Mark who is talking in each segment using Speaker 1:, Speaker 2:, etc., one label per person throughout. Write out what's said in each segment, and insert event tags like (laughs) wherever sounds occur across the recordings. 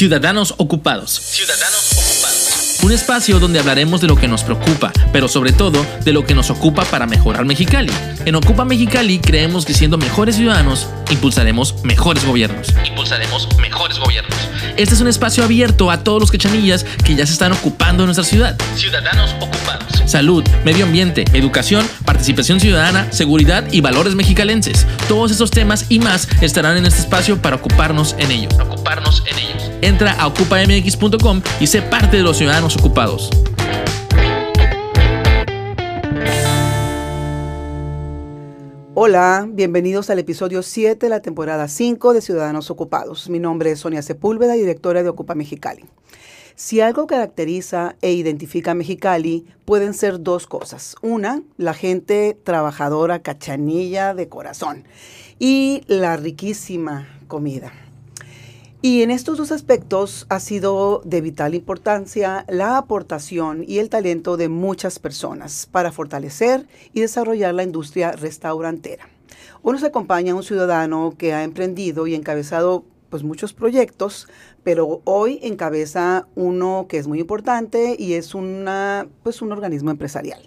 Speaker 1: Ciudadanos Ocupados. Ciudadanos Ocupados. Un espacio donde hablaremos de lo que nos preocupa, pero sobre todo de lo que nos ocupa para mejorar Mexicali. En Ocupa Mexicali creemos que siendo mejores ciudadanos, impulsaremos mejores gobiernos. Impulsaremos mejores gobiernos. Este es un espacio abierto a todos los quechanillas que ya se están ocupando de nuestra ciudad. Ciudadanos Ocupados. Salud, medio ambiente, educación, participación ciudadana, seguridad y valores mexicalenses. Todos esos temas y más estarán en este espacio para ocuparnos en ellos. Ocuparnos en ellos. Entra a ocupamx.com y sé parte de los ciudadanos ocupados.
Speaker 2: Hola, bienvenidos al episodio 7 de la temporada 5 de Ciudadanos Ocupados. Mi nombre es Sonia Sepúlveda, directora de Ocupa Mexicali. Si algo caracteriza e identifica a Mexicali, pueden ser dos cosas. Una, la gente trabajadora, cachanilla de corazón. Y la riquísima comida. Y en estos dos aspectos ha sido de vital importancia la aportación y el talento de muchas personas para fortalecer y desarrollar la industria restaurantera. Hoy nos acompaña un ciudadano que ha emprendido y encabezado pues muchos proyectos, pero hoy encabeza uno que es muy importante y es una pues un organismo empresarial.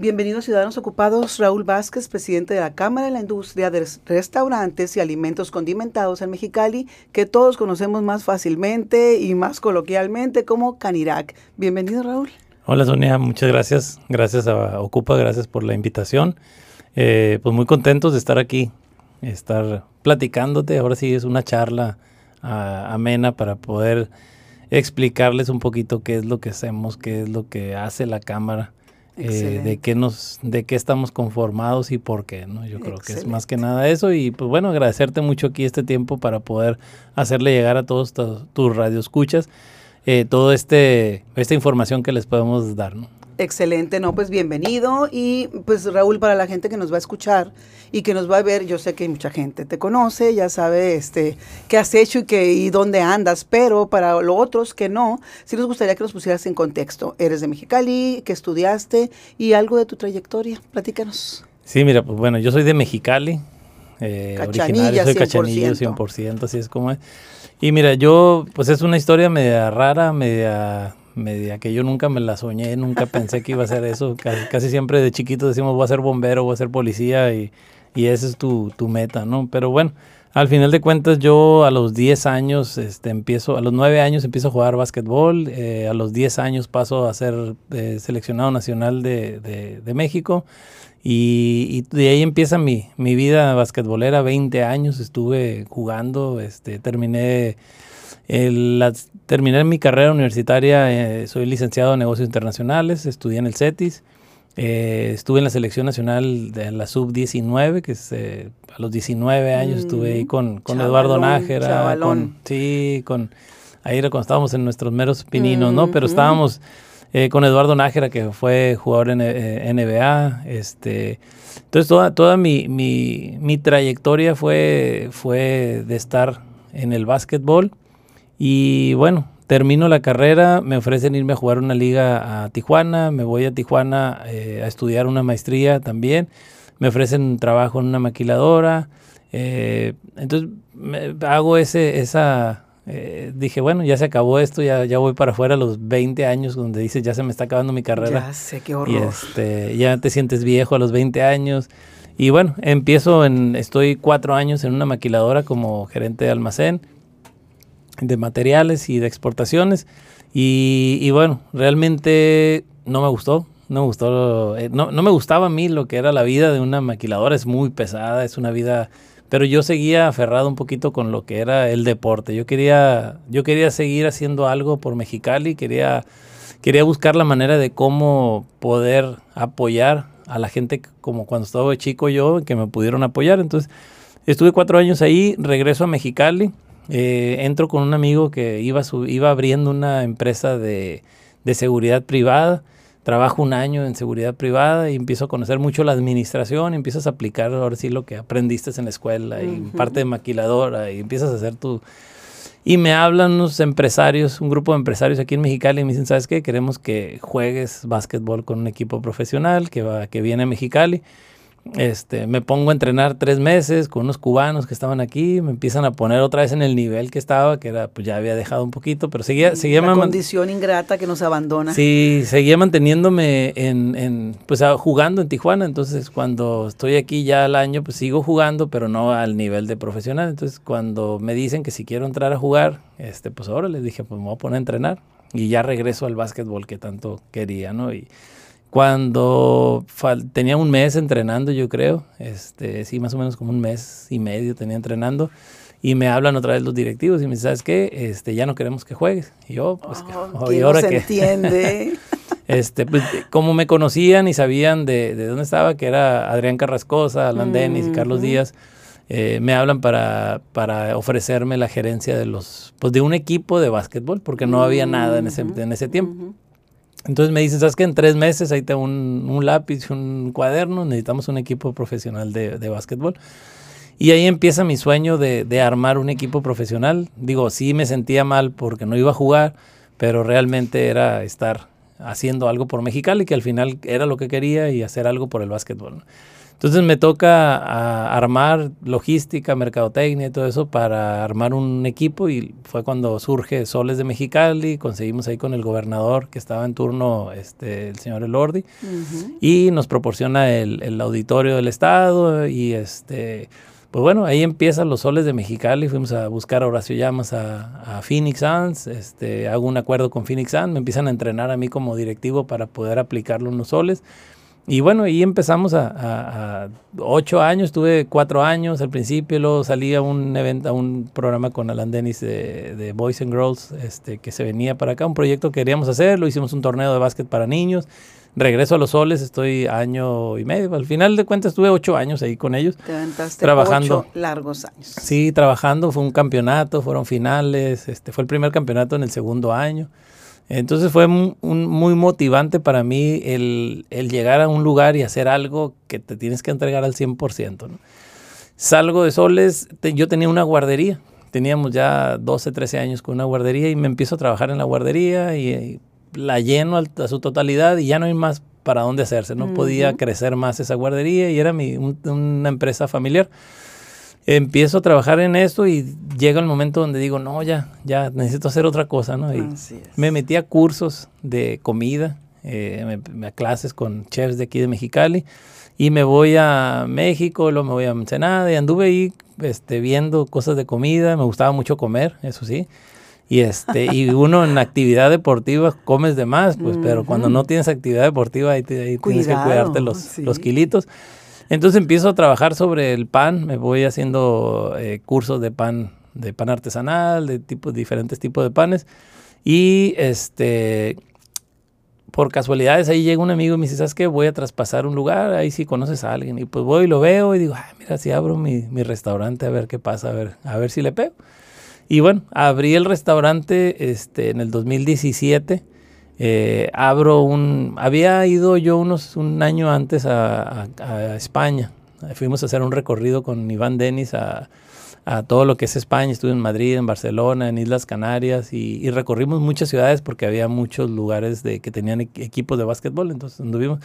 Speaker 2: Bienvenidos Ciudadanos Ocupados, Raúl Vázquez, presidente de la Cámara de la Industria de Restaurantes y Alimentos Condimentados en Mexicali, que todos conocemos más fácilmente y más coloquialmente como Canirac. Bienvenido Raúl.
Speaker 3: Hola Sonia, muchas gracias. Gracias a Ocupa, gracias por la invitación. Eh, pues muy contentos de estar aquí, estar platicándote. Ahora sí es una charla uh, amena para poder explicarles un poquito qué es lo que hacemos, qué es lo que hace la Cámara eh, de qué nos, de qué estamos conformados y por qué, ¿no? Yo creo que es más que nada eso y pues bueno, agradecerte mucho aquí este tiempo para poder hacerle llegar a todos tus radioescuchas eh, toda este, esta información que les podemos dar, ¿no?
Speaker 2: Excelente, no, pues bienvenido. Y pues Raúl, para la gente que nos va a escuchar y que nos va a ver, yo sé que mucha gente te conoce, ya sabe este qué has hecho y, qué, y dónde andas, pero para los otros que no, sí nos gustaría que nos pusieras en contexto. Eres de Mexicali, que estudiaste y algo de tu trayectoria. Platícanos.
Speaker 3: Sí, mira, pues bueno, yo soy de Mexicali, eh, originario, soy 100%. cachanillo 100%, así es como es. Y mira, yo, pues es una historia media rara, media media que yo nunca me la soñé, nunca pensé que iba a ser eso. Casi, siempre de chiquito decimos voy a ser bombero, voy a ser policía y, y esa es tu, tu, meta, ¿no? Pero bueno, al final de cuentas yo a los 10 años este, empiezo, a los 9 años empiezo a jugar básquetbol, eh, a los 10 años paso a ser eh, seleccionado nacional de, de, México y, y, de ahí empieza mi, mi vida basquetbolera, 20 años estuve jugando, este, terminé la, terminé mi carrera universitaria, eh, soy licenciado en negocios internacionales, estudié en el CETIS, eh, estuve en la selección nacional de la sub-19, que es, eh, a los 19 años estuve ahí con, con Eduardo Nájera, con, sí, con, ahí era cuando estábamos en nuestros meros pininos, ¿no? Pero estábamos con Eduardo Nájera, que fue jugador en NBA, este... Entonces toda, toda mi, mi, mi trayectoria fue, fue de estar en el básquetbol, y bueno, termino la carrera, me ofrecen irme a jugar una liga a Tijuana, me voy a Tijuana eh, a estudiar una maestría también, me ofrecen trabajo en una maquiladora, eh, entonces hago ese, esa, eh, dije, bueno, ya se acabó esto, ya, ya voy para afuera a los 20 años, donde dices, ya se me está acabando mi carrera.
Speaker 2: Ya sé, qué horror.
Speaker 3: Y este, ya te sientes viejo a los 20 años. Y bueno, empiezo en, estoy cuatro años en una maquiladora como gerente de almacén de materiales y de exportaciones. Y, bueno, realmente no me gustó. No me gustó, eh, no, no, me gustaba a mí lo que era la vida de una maquiladora, es muy pesada, es una vida, pero yo seguía aferrado un poquito con lo que era el deporte. Yo quería, yo quería seguir haciendo algo por Mexicali, quería, quería buscar la manera de cómo poder apoyar a la gente como cuando estaba chico yo, que me pudieron apoyar. Entonces, estuve cuatro años ahí, regreso a Mexicali eh, entro con un amigo que iba, iba abriendo una empresa de, seguridad privada. Trabajo un año en seguridad privada y empiezo a conocer mucho la administración, empiezas a aplicar ahora sí lo que aprendiste en la escuela y parte de maquiladora y empiezas a hacer tu... Y me hablan unos empresarios, un grupo de empresarios aquí en Mexicali y me dicen, ¿sabes qué? Queremos que juegues básquetbol con un equipo profesional que, va, que viene a Mexicali. Este, me pongo a entrenar tres meses con unos cubanos que estaban aquí, me empiezan a poner otra vez en el nivel que estaba, que era, pues ya había dejado un poquito, pero seguía, seguía
Speaker 2: la condición ingrata que nos abandona.
Speaker 3: Sí, seguía manteniéndome en, en, pues jugando en Tijuana, entonces cuando estoy aquí ya al año, pues sigo jugando, pero no al nivel de profesional, entonces cuando me dicen que si quiero entrar a jugar, este, pues ahora les dije, pues me voy a poner a entrenar y ya regreso al básquetbol que tanto quería, ¿no? Y, cuando tenía un mes entrenando, yo creo, este, sí, más o menos como un mes y medio tenía entrenando, y me hablan otra vez los directivos y me dicen, ¿sabes qué? Este, ya no queremos que juegues. Y yo, pues,
Speaker 2: oh, (laughs) ¿y ahora se entiende. (laughs)
Speaker 3: este, pues, como me conocían y sabían de, de, dónde estaba, que era Adrián Carrascosa, Alan Dennis y Carlos Díaz, eh, me hablan para, para ofrecerme la gerencia de los, pues, de un equipo de básquetbol, porque no había nada en ese, en ese tiempo. Entonces me dicen, ¿sabes qué? En tres meses ahí tengo un, un lápiz, un cuaderno, necesitamos un equipo profesional de, de básquetbol. Y ahí empieza mi sueño de, de, armar un equipo profesional. Digo, sí me sentía mal porque no iba a jugar, pero realmente era estar haciendo algo por Mexicali, que al final era lo que quería y hacer algo por el básquetbol. Entonces me toca armar logística, mercadotecnia y todo eso para armar un equipo y fue cuando surge Soles de Mexicali, conseguimos ahí con el gobernador que estaba en turno, este, el señor Elordi, y nos proporciona el, auditorio del estado y este... Pues bueno, ahí empiezan los soles de Mexicali, fuimos a buscar a Horacio Llamas a, Phoenix Suns, este, hago un acuerdo con Phoenix Suns, me empiezan a entrenar a mí como directivo para poder aplicarlo en los soles. Y bueno, ahí empezamos a, ocho años, tuve cuatro años al principio, luego salí a un evento, a un programa con Alan Dennis de, Boys and Girls, este, que se venía para acá, un proyecto que queríamos hacer, lo hicimos un torneo de básquet para niños, regreso a los soles, estoy año y medio, al final de cuentas estuve ocho años ahí con ellos. trabajando.
Speaker 2: largos años.
Speaker 3: Sí, trabajando, fue un campeonato, fueron finales, este, fue el primer campeonato en el segundo año. Entonces fue muy motivante para mí el, llegar a un lugar y hacer algo que te tienes que entregar al 100%. ¿no? Salgo de Soles, yo tenía una guardería, teníamos ya 12, 13 años con una guardería y me empiezo a trabajar en la guardería y, la lleno a, su totalidad y ya no hay más para dónde hacerse, no podía crecer más esa guardería y era mi, una empresa familiar empiezo a trabajar en esto y llega el momento donde digo, no, ya, ya necesito hacer otra cosa, ¿no? Y me metí a cursos de comida, eh, a clases con chefs de aquí de Mexicali y me voy a México, luego me voy a Ensenada y anduve ahí este, viendo cosas de comida, me gustaba mucho comer, eso sí. Y, este, y (laughs) uno en actividad deportiva comes de más, pues, pero cuando no tienes actividad deportiva ahí, tienes que cuidarte los, los kilitos. Entonces empiezo a trabajar sobre el pan, me voy haciendo eh, cursos de pan, de pan artesanal, de tipo, diferentes tipos de panes. Y este, por casualidades ahí llega un amigo y me dice, ¿sabes qué? Voy a traspasar un lugar, ahí sí conoces a alguien. Y pues voy y lo veo y digo, Ay, mira, si abro mi, mi, restaurante a ver qué pasa, a ver, a ver si le pego. Y bueno, abrí el restaurante este, en el 2017 eh, abro un... Había ido yo unos un año antes a, España. Fuimos a hacer un recorrido con Iván Denis a, todo lo que es España. Estuve en Madrid, en Barcelona, en Islas Canarias y, recorrimos muchas ciudades porque había muchos lugares de, que tenían equipos de básquetbol. Entonces anduvimos.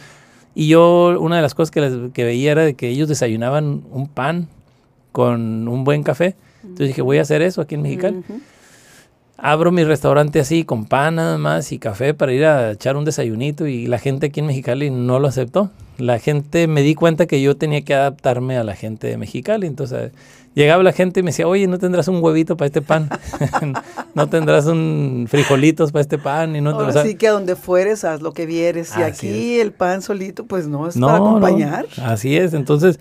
Speaker 3: Y yo, una de las cosas que, veía era de que ellos desayunaban un pan con un buen café. Entonces dije, voy a hacer eso aquí en Mexicali abro mi restaurante así con pan nada más y café para ir a echar un desayunito y la gente aquí en Mexicali no lo aceptó. La gente me di cuenta que yo tenía que adaptarme a la gente de Mexicali, entonces llegaba la gente y me decía, oye, ¿no tendrás un huevito para este pan? (laughs) ¿No tendrás un frijolitos para este pan? Y no
Speaker 2: Ahora que a donde fueres haz lo que vieres. Y aquí el pan solito, pues no es para acompañar.
Speaker 3: así es, entonces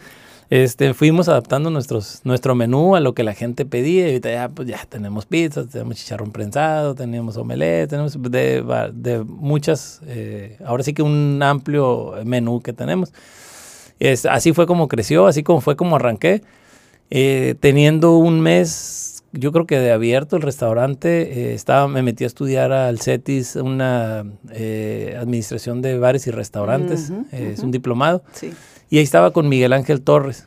Speaker 3: este, fuimos adaptando nuestros, nuestro menú a lo que la gente pedía y ahorita ya, pues ya tenemos pizzas, tenemos chicharrón prensado, tenemos omelette, tenemos de, de muchas, eh, ahora sí que un amplio menú que tenemos. Es, así fue como creció, así como fue como arranqué. Eh, teniendo un mes, yo creo que de abierto el restaurante, eh, estaba, me metí a estudiar al CETIS, una administración de bares y restaurantes, es un diplomado. Sí. Y ahí estaba con Miguel Ángel Torres,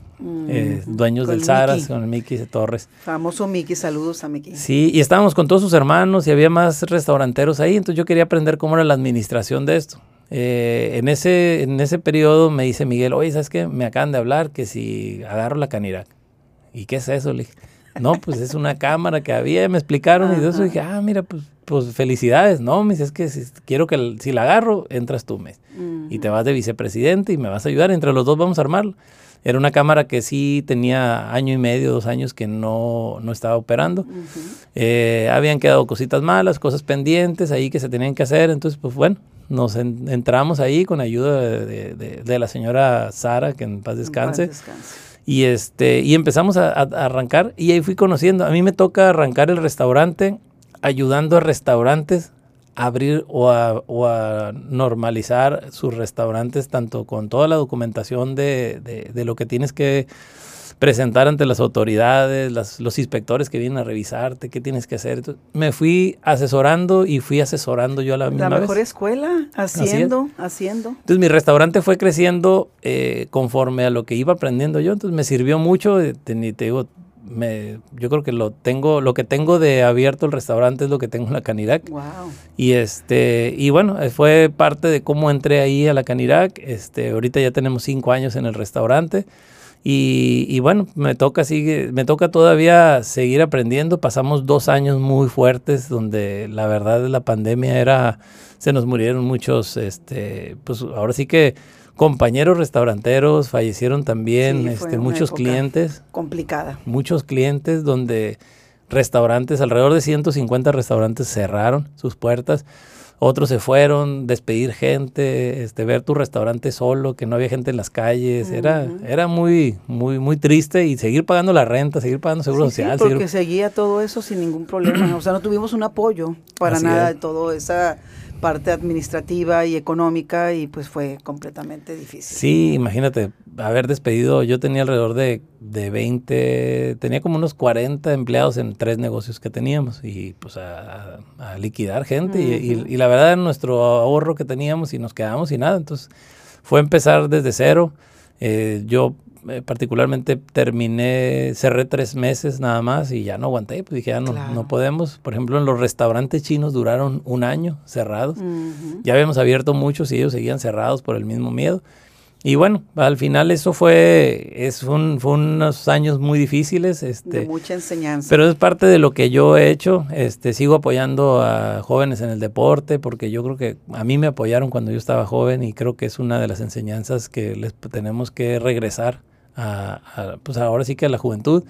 Speaker 3: eh, dueños del Saras, con el Miki Torres.
Speaker 2: Famoso Miki, saludos a Miki.
Speaker 3: Sí, y estábamos con todos sus hermanos y había más restauranteros ahí, entonces yo quería aprender cómo era la administración de esto. eh, en, ese, en ese periodo me dice Miguel, oye, ¿sabes qué? Me acaban de hablar que si agarro la Canirac. ¿Y qué es eso? Le dije, no, pues es una cámara que había, me explicaron y de eso dije, ah, mira, pues, pues felicidades, ¿no? Me dice, es que si, quiero que si la agarro, entras tú, mes. Y te vas de vicepresidente y me vas a ayudar, entre los dos vamos a armarlo. Era una cámara que sí tenía año y medio, dos años que no, no estaba operando. Eh, habían quedado cositas malas, cosas pendientes ahí que se tenían que hacer. Entonces, pues bueno, nos entramos ahí con ayuda de, de, la señora Sara, que en paz descanse. En paz descanse. Y, este, y empezamos a, arrancar y ahí fui conociendo. A mí me toca arrancar el restaurante ayudando a restaurantes a abrir o a, normalizar sus restaurantes tanto con toda la documentación de, de lo que tienes que presentar ante las autoridades, los inspectores que vienen a revisarte, qué tienes que hacer. me fui asesorando y fui asesorando yo a la misma
Speaker 2: La mejor escuela, haciendo, haciendo.
Speaker 3: Entonces mi restaurante fue creciendo eh, conforme a lo que iba aprendiendo yo, entonces me sirvió mucho, eh, te, digo, me, yo creo que lo tengo, lo que tengo de abierto el restaurante es lo que tengo en la Canirac. Wow. Y este, y bueno, eh, fue parte de cómo entré ahí a la Canirac. Este, ahorita ya tenemos cinco años en el restaurante. Y, bueno, me toca, sigue, me toca todavía seguir aprendiendo. Pasamos dos años muy fuertes donde la verdad la pandemia era, se nos murieron muchos, este, pues ahora sí que compañeros restauranteros, fallecieron también este, muchos clientes.
Speaker 2: Complicada.
Speaker 3: Muchos clientes donde restaurantes, alrededor de 150 restaurantes cerraron sus puertas otros se fueron, despedir gente, este, ver tu restaurante solo, que no había gente en las calles, era, era muy, muy, muy triste y seguir pagando la renta, seguir pagando seguro social.
Speaker 2: Sí, porque seguía todo eso sin ningún problema, o sea, no tuvimos un apoyo para nada de todo esa parte administrativa y económica y pues fue completamente difícil.
Speaker 3: Sí, imagínate, haber despedido, yo tenía alrededor de, de 20, tenía como unos 40 empleados en tres negocios que teníamos y pues a, liquidar gente y, la verdad nuestro ahorro que teníamos y nos quedamos y nada, entonces fue empezar desde cero. Eh, yo eh, particularmente terminé, cerré tres meses nada más y ya no aguanté, pues dije, ya no, no podemos. Por ejemplo, en los restaurantes chinos duraron un año cerrados. Ya habíamos abierto muchos y ellos seguían cerrados por el mismo miedo. Y bueno, al final eso fue, es un, fue unos años muy difíciles. Este,
Speaker 2: de mucha enseñanza.
Speaker 3: Pero es parte de lo que yo he hecho. Este, sigo apoyando a jóvenes en el deporte porque yo creo que a mí me apoyaron cuando yo estaba joven y creo que es una de las enseñanzas que les tenemos que regresar a, pues ahora sí que a la juventud.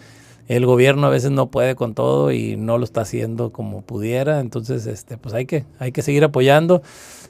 Speaker 3: El gobierno a veces no puede con todo y no lo está haciendo como pudiera, entonces este, pues hay que, hay que seguir apoyando.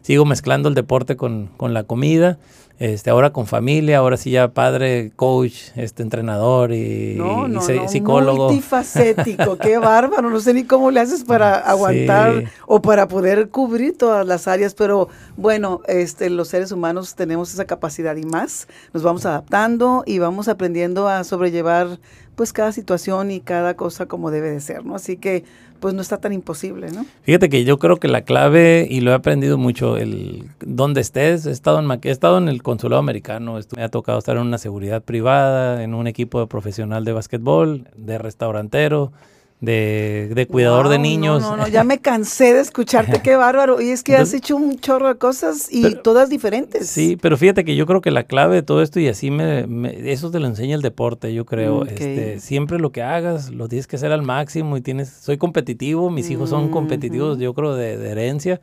Speaker 3: Sigo mezclando el deporte con, con la comida este, ahora con familia, ahora sí ya padre, coach, este entrenador y,
Speaker 2: no, no, no, psicólogo. Multifacético, qué (laughs) bárbaro, no sé ni cómo le haces para aguantar o para poder cubrir todas las áreas, pero bueno, este, los seres humanos tenemos esa capacidad y más, nos vamos adaptando y vamos aprendiendo a sobrellevar pues cada situación y cada cosa como debe de ser, ¿no? Así que pues no está tan imposible, ¿no?
Speaker 3: Fíjate que yo creo que la clave, y lo he aprendido mucho, el donde estés, he estado en, he estado en el consulado americano, me ha tocado estar en una seguridad privada, en un equipo de profesional de básquetbol, de restaurantero, de, cuidador de niños.
Speaker 2: No, no, ya me cansé de escucharte, qué (laughs) bárbaro. Y es que has hecho un chorro de cosas y todas diferentes.
Speaker 3: Sí, pero fíjate que yo creo que la clave de todo esto, y así me, eso te lo enseña el deporte, yo creo. Este, siempre lo que hagas, lo tienes que hacer al máximo y tienes, soy competitivo, mis hijos son competitivos, yo creo, de, de, herencia.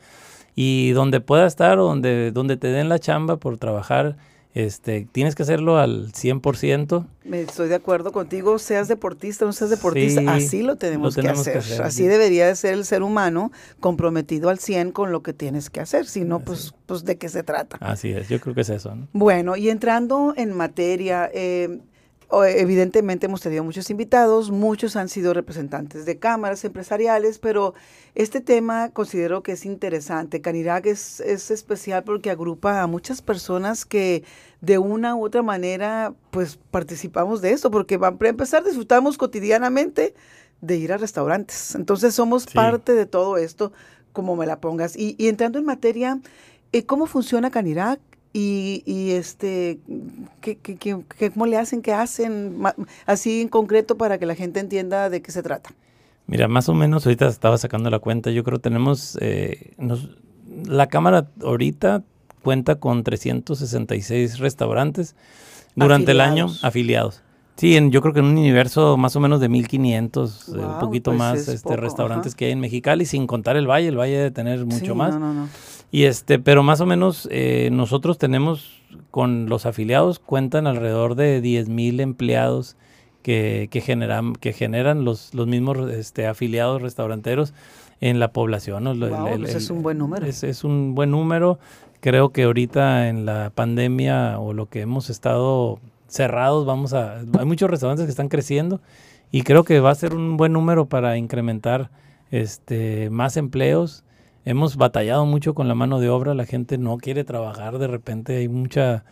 Speaker 3: Y donde pueda estar, donde, donde te den la chamba por trabajar este, tienes que hacerlo al 100%.
Speaker 2: Me estoy de acuerdo contigo, seas deportista o no seas deportista, así lo tenemos, que, hacer. Así debería de ser el ser humano comprometido al 100 con lo que tienes que hacer, si no, pues, pues de qué se trata.
Speaker 3: Así es, yo creo que es eso.
Speaker 2: Bueno, y entrando en materia, eh, evidentemente hemos tenido muchos invitados, muchos han sido representantes de cámaras empresariales, pero este tema considero que es interesante. Canirac es, es especial porque agrupa a muchas personas que de una u otra manera pues participamos de esto, porque para empezar disfrutamos cotidianamente de ir a restaurantes. Entonces somos parte de todo esto, como me la pongas. Y, y entrando en materia, eh, ¿cómo funciona Canirac? Y, y este, ¿qué, qué, qué, cómo le hacen? ¿Qué hacen? Así en concreto para que la gente entienda de qué se trata.
Speaker 3: Mira, más o menos ahorita estaba sacando la cuenta. Yo creo que tenemos, eh, nos, la cámara ahorita cuenta con 366 restaurantes durante el año afiliados. Sí, en, yo creo que en un universo más o menos de 1500, eh, un poquito pues más este, restaurantes que hay en Mexicali, sin contar el valle, el valle debe tener mucho más. Y este, pero más o menos eh, nosotros tenemos con los afiliados cuentan alrededor de 10 mil empleados que, que, generan, que generan los, los mismos este, afiliados restauranteros en la población.
Speaker 2: Pues es un buen número.
Speaker 3: Es, es un buen número. Creo que ahorita en la pandemia o lo que hemos estado cerrados, vamos a, hay muchos restaurantes que están creciendo y creo que va a ser un buen número para incrementar este, más empleos. Hemos batallado mucho con la mano de obra, la gente no quiere trabajar, de repente hay mucha,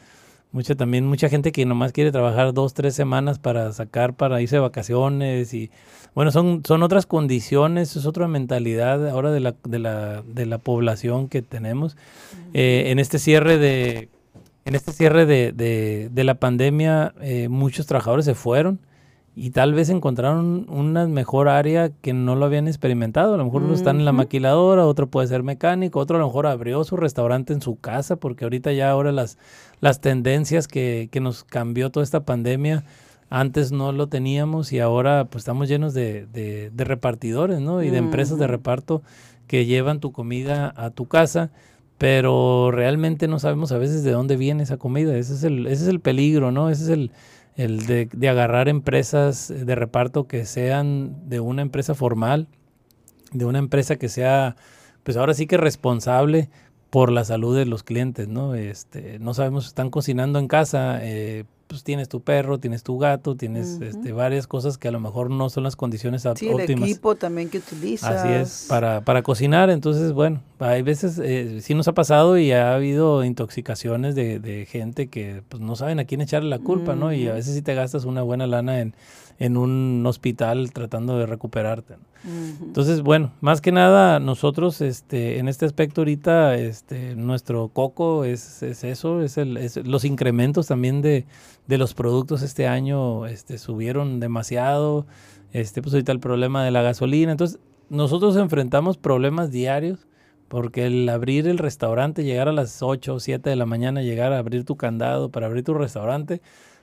Speaker 3: mucha también mucha gente que nomás quiere trabajar dos, tres semanas para sacar, para irse de vacaciones y bueno, son, son otras condiciones, es otra mentalidad ahora de la, de la, de la población que tenemos. Eh, en este cierre de en este cierre de, de, la pandemia, eh, muchos trabajadores se fueron y tal vez encontraron una mejor área que no lo habían experimentado. A lo mejor uno está en la maquiladora, otro puede ser mecánico, otro a lo mejor abrió su restaurante en su casa, porque ahorita ya ahora las, las tendencias que, que nos cambió toda esta pandemia, antes no lo teníamos y ahora pues estamos llenos de, de, repartidores, ¿no? Y de empresas de reparto que llevan tu comida a tu casa pero realmente no sabemos a veces de dónde viene esa comida. Ese es el, ese es el peligro, ¿no? Ese es el, el de, de, agarrar empresas de reparto que sean de una empresa formal, de una empresa que sea, pues ahora sí que responsable por la salud de los clientes, ¿no? Este, no sabemos, están cocinando en casa, eh, pues tienes tu perro, tienes tu gato, tienes este, varias cosas que a lo mejor no son las condiciones sí, óptimas.
Speaker 2: el equipo también que utilizas.
Speaker 3: Así es, para, para cocinar, entonces, bueno, hay veces, eh, sí nos ha pasado y ha habido intoxicaciones de, de gente que pues no saben a quién echarle la culpa, ¿no? Y a veces sí te gastas una buena lana en, en un hospital tratando de recuperarte. Entonces, bueno, más que nada nosotros este, en este aspecto ahorita este, nuestro coco es, es eso, es, el, es los incrementos también de, de, los productos este año este, subieron demasiado, este, pues ahorita el problema de la gasolina, entonces nosotros enfrentamos problemas diarios porque el abrir el restaurante, llegar a las 8 o 7 de la mañana, llegar a abrir tu candado para abrir tu restaurante,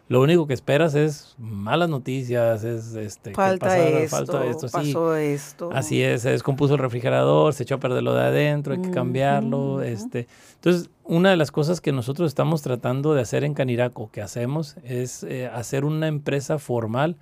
Speaker 3: lo único que esperas es malas noticias, es este
Speaker 2: falta, esto, falta esto, pasó esto.
Speaker 3: Así es, se descompuso el refrigerador, se echó a perder lo de adentro, hay que cambiarlo, este. Entonces, una de las cosas que nosotros estamos tratando de hacer en Caniraco, que hacemos, es eh, hacer una empresa formal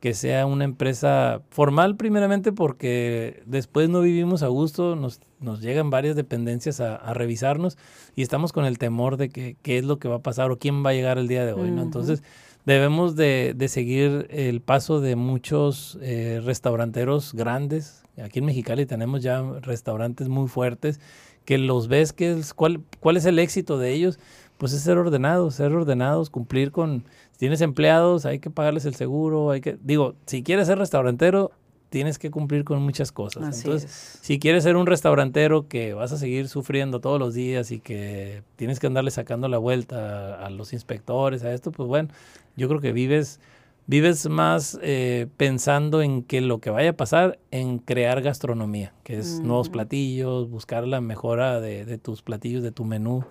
Speaker 3: que sea una empresa formal primeramente porque después no vivimos a gusto, nos, nos llegan varias dependencias a, revisarnos y estamos con el temor de que qué es lo que va a pasar o quién va a llegar el día de hoy, ¿no? Entonces debemos de, de, seguir el paso de muchos eh, restauranteros grandes. Aquí en Mexicali tenemos ya restaurantes muy fuertes que los ves, que es, cuál, cuál es el éxito de ellos, pues es ser ordenados, ser ordenados, cumplir con tienes empleados, hay que pagarles el seguro, hay que, digo, si quieres ser restaurantero, tienes que cumplir con muchas cosas. Entonces, si quieres ser un restaurantero que vas a seguir sufriendo todos los días y que tienes que andarle sacando la vuelta a, los inspectores, a esto, pues bueno, yo creo que vives, vives más eh, pensando en que lo que vaya a pasar, en crear gastronomía, que es nuevos platillos, buscar la mejora de, de tus platillos, de tu menú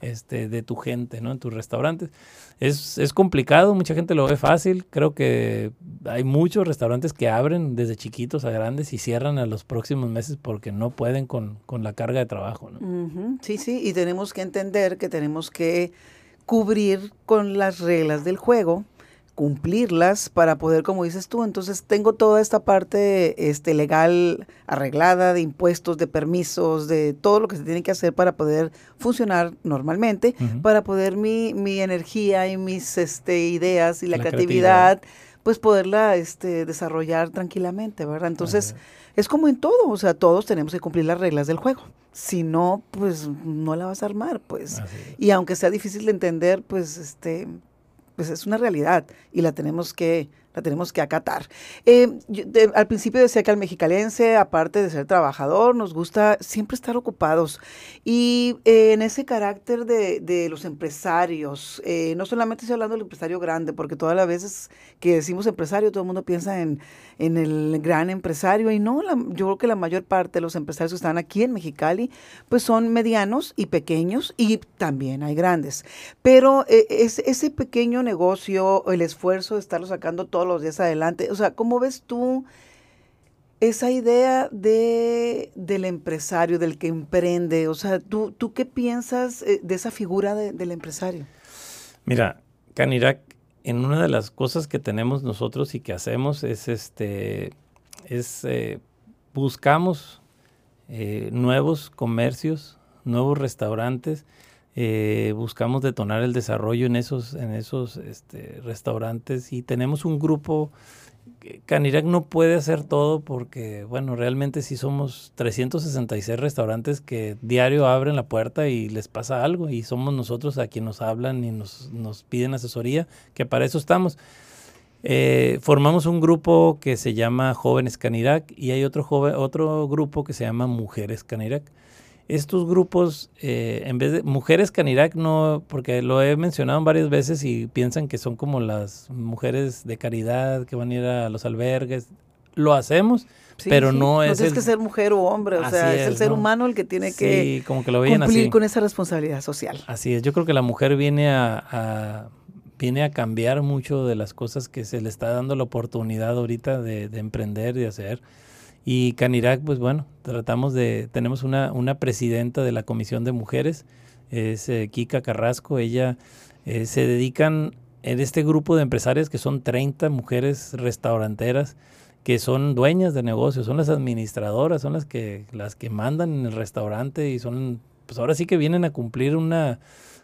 Speaker 3: este, de tu gente, ¿no? En tus restaurantes. Es, es, complicado, mucha gente lo ve fácil. Creo que hay muchos restaurantes que abren desde chiquitos a grandes y cierran a los próximos meses porque no pueden con, con la carga de trabajo.
Speaker 2: Sí, sí, y tenemos que entender que tenemos que cubrir con las reglas del juego cumplirlas para poder, como dices tú, entonces tengo toda esta parte este, legal arreglada de impuestos, de permisos, de todo lo que se tiene que hacer para poder funcionar normalmente, para poder mi, mi energía y mis este, ideas y la, creatividad, pues poderla este, desarrollar tranquilamente, ¿verdad? Entonces, es como en todo, o sea, todos tenemos que cumplir las reglas del juego. Si no, pues no la vas a armar, pues. Y aunque sea difícil de entender, pues este pues es una realidad y la tenemos que la tenemos que acatar. Eh, al principio decía que al mexicalense, aparte de ser trabajador, nos gusta siempre estar ocupados. Y eh, en ese carácter de, los empresarios, eh, no solamente estoy hablando del empresario grande, porque todas las veces que decimos empresario, todo el mundo piensa en, el gran empresario. Y no, yo creo que la mayor parte de los empresarios que están aquí en Mexicali, pues son medianos y pequeños, y también hay grandes. Pero es, ese pequeño negocio, el esfuerzo de estarlo sacando los días adelante. O sea, ¿cómo ves tú esa idea de, del empresario, del que emprende? O sea, ¿tú, tú qué piensas eh, de esa figura del empresario?
Speaker 3: Mira, Canirac, en una de las cosas que tenemos nosotros y que hacemos es este es eh, buscamos eh, nuevos comercios, nuevos restaurantes eh, buscamos detonar el desarrollo en esos, en esos este, restaurantes y tenemos un grupo. Canirac no puede hacer todo porque, bueno, realmente sí somos 366 restaurantes que diario abren la puerta y les pasa algo y somos nosotros a quien nos hablan y nos, nos piden asesoría, que para eso estamos. Eh, formamos un grupo que se llama Jóvenes Canirac y hay otro, joven, otro grupo que se llama Mujeres Canirac estos grupos, eh, en vez de mujeres Canirac, no, porque lo he mencionado varias veces y piensan que son como las mujeres de caridad que van a ir a los albergues. Lo hacemos, pero no es.
Speaker 2: No tienes que ser mujer o hombre, o sea, es, el ser humano el que tiene que, como que lo cumplir con esa responsabilidad social.
Speaker 3: Así es, yo creo que la mujer viene a, viene a cambiar mucho de las cosas que se le está dando la oportunidad ahorita de, de emprender, de hacer. Y Canirac, pues bueno, tratamos de, tenemos una, presidenta de la Comisión de Mujeres, es eh, Kika Carrasco, ella eh, se dedican en este grupo de empresarias que son 30 mujeres restauranteras que son dueñas de negocios, son las administradoras, son las que, las que mandan en el restaurante y son, pues ahora sí que vienen a cumplir una,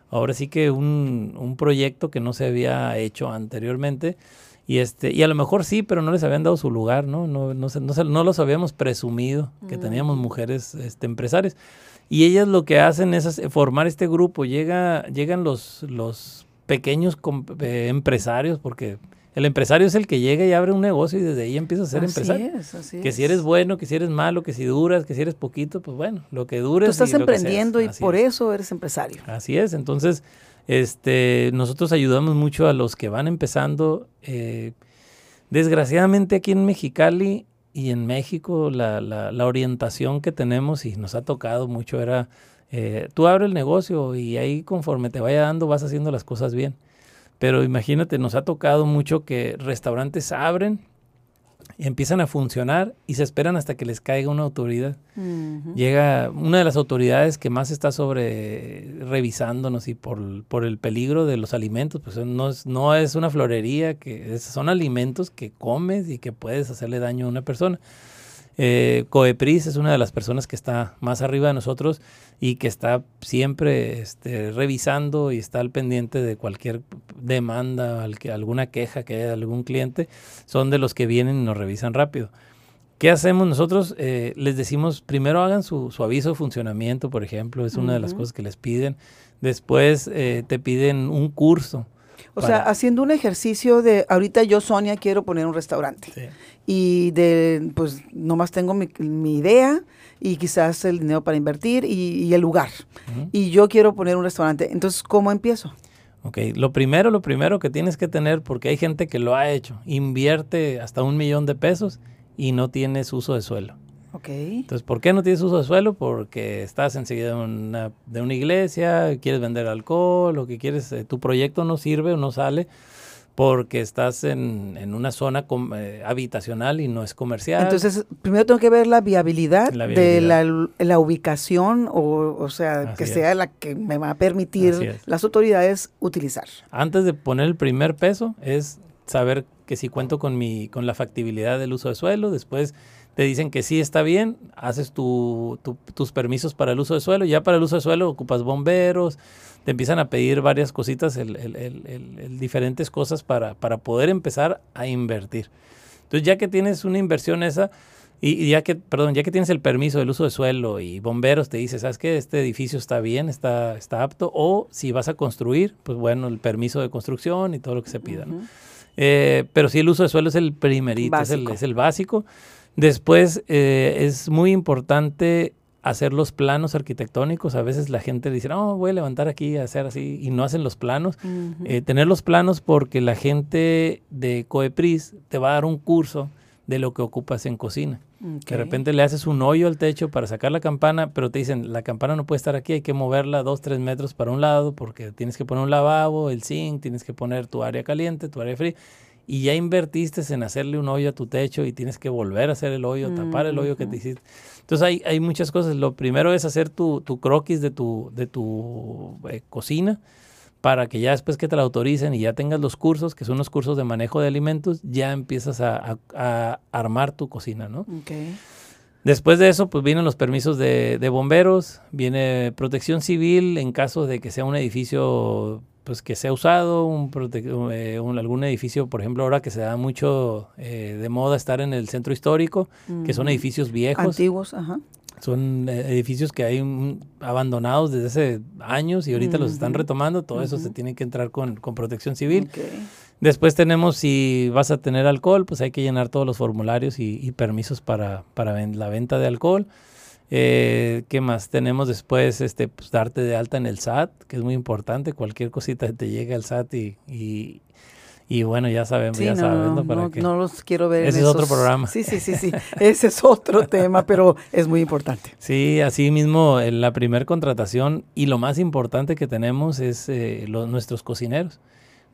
Speaker 3: ahora sí que un, un proyecto que no se había hecho anteriormente y, este, y a lo mejor sí, pero no les habían dado su lugar, ¿no? No, no, no, no los habíamos presumido que teníamos mujeres este, empresarias. Y ellas lo que hacen es formar este grupo. Llega, llegan los, los pequeños eh, empresarios, porque el empresario es el que llega y abre un negocio y desde ahí empieza a ser empresario. que si eres bueno, que si eres malo, que si duras, que si eres poquito, pues bueno, lo que dures.
Speaker 2: Tú estás emprendiendo y por eso eres empresario.
Speaker 3: Así es, entonces este, nosotros ayudamos mucho a los que van empezando. Eh, desgraciadamente aquí en Mexicali y en México la, orientación que tenemos y nos ha tocado mucho era, eh, tú abres el negocio y ahí conforme te vaya dando vas haciendo las cosas bien. Pero imagínate, nos ha tocado mucho que restaurantes abren empiezan a funcionar y se esperan hasta que les caiga una autoridad. Llega una de las autoridades que más está sobre revisándonos y por, por el peligro de los alimentos, pues no es, no es una florería, que son alimentos que comes y que puedes hacerle daño a una persona. Eh, Coepris es una de las personas que está más arriba de nosotros y que está siempre este, revisando y está al pendiente de cualquier demanda, alguna queja que haya de algún cliente. Son de los que vienen y nos revisan rápido. ¿Qué hacemos nosotros? Eh, les decimos, primero hagan su, aviso de funcionamiento, por ejemplo, es una de las cosas que les piden. Después eh, te piden un curso
Speaker 2: o sea, haciendo un ejercicio de, ahorita yo, Sonia, quiero poner un restaurante. Y de, pues, nomás tengo mi, idea y quizás el dinero para invertir y, el lugar. Y yo quiero poner un restaurante. Entonces, ¿cómo empiezo?
Speaker 3: Ok, lo primero, lo primero que tienes que tener, porque hay gente que lo ha hecho, invierte hasta un millón de pesos y no tienes uso de suelo. Entonces, ¿por qué no tienes uso de suelo? Porque estás enseguida de una, de una iglesia, quieres vender alcohol, o que quieres, eh, tu proyecto no sirve o no sale porque estás en, en una zona eh, habitacional y no es comercial.
Speaker 2: Entonces, primero tengo que ver la viabilidad, de la, ubicación, o, o sea, que sea la que me va a permitir las autoridades utilizar.
Speaker 3: Antes de poner el primer peso, es saber que si cuento con, mi, con la factibilidad del uso de suelo, después te dicen que sí está bien, haces tus permisos para el uso de suelo, ya para el uso de suelo ocupas bomberos, te empiezan a pedir varias cositas, el, diferentes cosas para, para, poder empezar a invertir. Entonces ya que tienes una inversión esa, y, ya que, perdón, ya que tienes el permiso del uso de suelo y bomberos te dice, ¿sabes qué? Este edificio está bien, está, está apto, o si vas a construir, pues bueno, el permiso de construcción y todo lo que se pida, Eh, pero sí el uso de suelo es el primerito, es el, es el, básico. Después eh, es muy importante hacer los planos arquitectónicos. A veces la gente dice, no, voy a levantar aquí, a hacer así, y no hacen los planos. Eh, tener los planos porque la gente de Coepris te va a dar un curso de lo que ocupas en cocina. De repente le haces un hoyo al techo para sacar la campana, pero te dicen, la campana no puede estar aquí, hay que moverla dos, tres metros para un lado, porque tienes que poner un lavabo, el zinc, tienes que poner tu área caliente, tu área fría y ya invertiste en hacerle un hoyo a tu techo y tienes que volver a hacer el hoyo, tapar el hoyo que te hiciste. Entonces hay, hay muchas cosas. Lo primero es hacer tu, tu croquis de tu, de tu eh, cocina para que ya después que te la autoricen y ya tengas los cursos, que son los cursos de manejo de alimentos, ya empiezas a, a, armar tu cocina, ¿no? Después de eso, pues vienen los permisos de, de, bomberos, viene protección civil en caso de que sea un edificio pues que sea usado, un, eh, algún edificio, por ejemplo, ahora que se da mucho eh, de moda estar en el centro histórico, que son edificios viejos.
Speaker 2: Antiguos, ajá.
Speaker 3: Son eh, edificios que hay abandonados desde hace años y ahorita los están retomando, todo eso se tiene que entrar con, con protección civil. Después tenemos, si vas a tener alcohol, pues hay que llenar todos los formularios y, y permisos para, para la venta de alcohol. Eh, ¿Qué más tenemos después? Este, pues, darte de alta en el SAT, que es muy importante. Cualquier cosita te llega al SAT y, y, bueno, ya sabemos, ya
Speaker 2: no, ¿Para no, los quiero ver.
Speaker 3: Ese es otro programa.
Speaker 2: Sí, sí, sí, sí. Ese es otro (laughs) tema, pero es muy importante.
Speaker 3: Sí, así mismo, en la primer contratación y lo más importante que tenemos es eh, nuestros cocineros.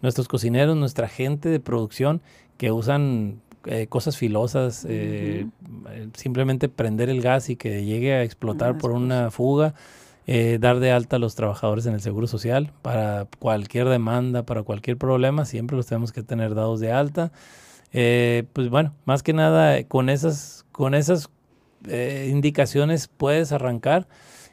Speaker 3: Nuestros cocineros, nuestra gente de producción que usan eh, cosas filosas, eh, simplemente prender el gas y que llegue a explotar por una fuga, eh, dar de alta a los trabajadores en el Seguro Social. Para cualquier demanda, para cualquier problema, siempre los tenemos que tener dados de alta. pues bueno, más que nada con esas, con esas indicaciones puedes arrancar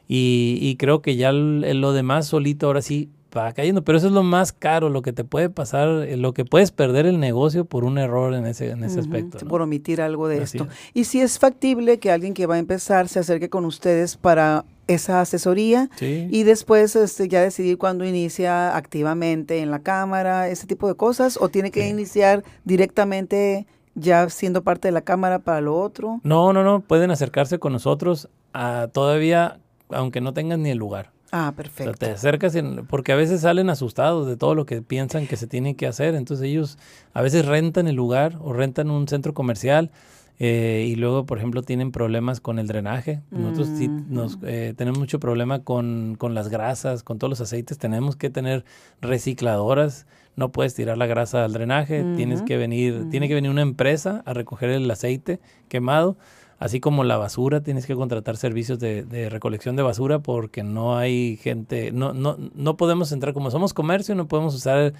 Speaker 3: y, y creo que ya lo demás solito ahora sí va cayendo. Pero eso es lo más caro, lo que te puede pasar, eh, lo que puedes perder el negocio por un error en ese, en ese aspecto.
Speaker 2: Por omitir algo de esto. Y si es factible que alguien que va a empezar se acerque con ustedes para esa asesoría y después este, ya decidir cuándo inicia activamente en la cámara, ese tipo de cosas, o tiene que iniciar directamente ya siendo parte de la cámara para lo otro.
Speaker 3: No, no, no, pueden acercarse con nosotros a, todavía, aunque no tengan ni el lugar.
Speaker 2: Ah, perfecto.
Speaker 3: te acercas porque a veces salen asustados de todo lo que piensan que se tiene que hacer. Entonces ellos a veces rentan el lugar o rentan un centro comercial eh, y luego, por ejemplo, tienen problemas con el drenaje. Nosotros sí nos, eh, tenemos mucho problema con, con, las grasas, con todos los aceites. Tenemos que tener recicladoras. No puedes tirar la grasa al drenaje. Tienes que venir, tiene que venir una empresa a recoger el aceite quemado así como la basura, tienes que contratar servicios de, recolección de basura porque no hay gente, no, no, no podemos entrar, como somos comercio, no podemos usar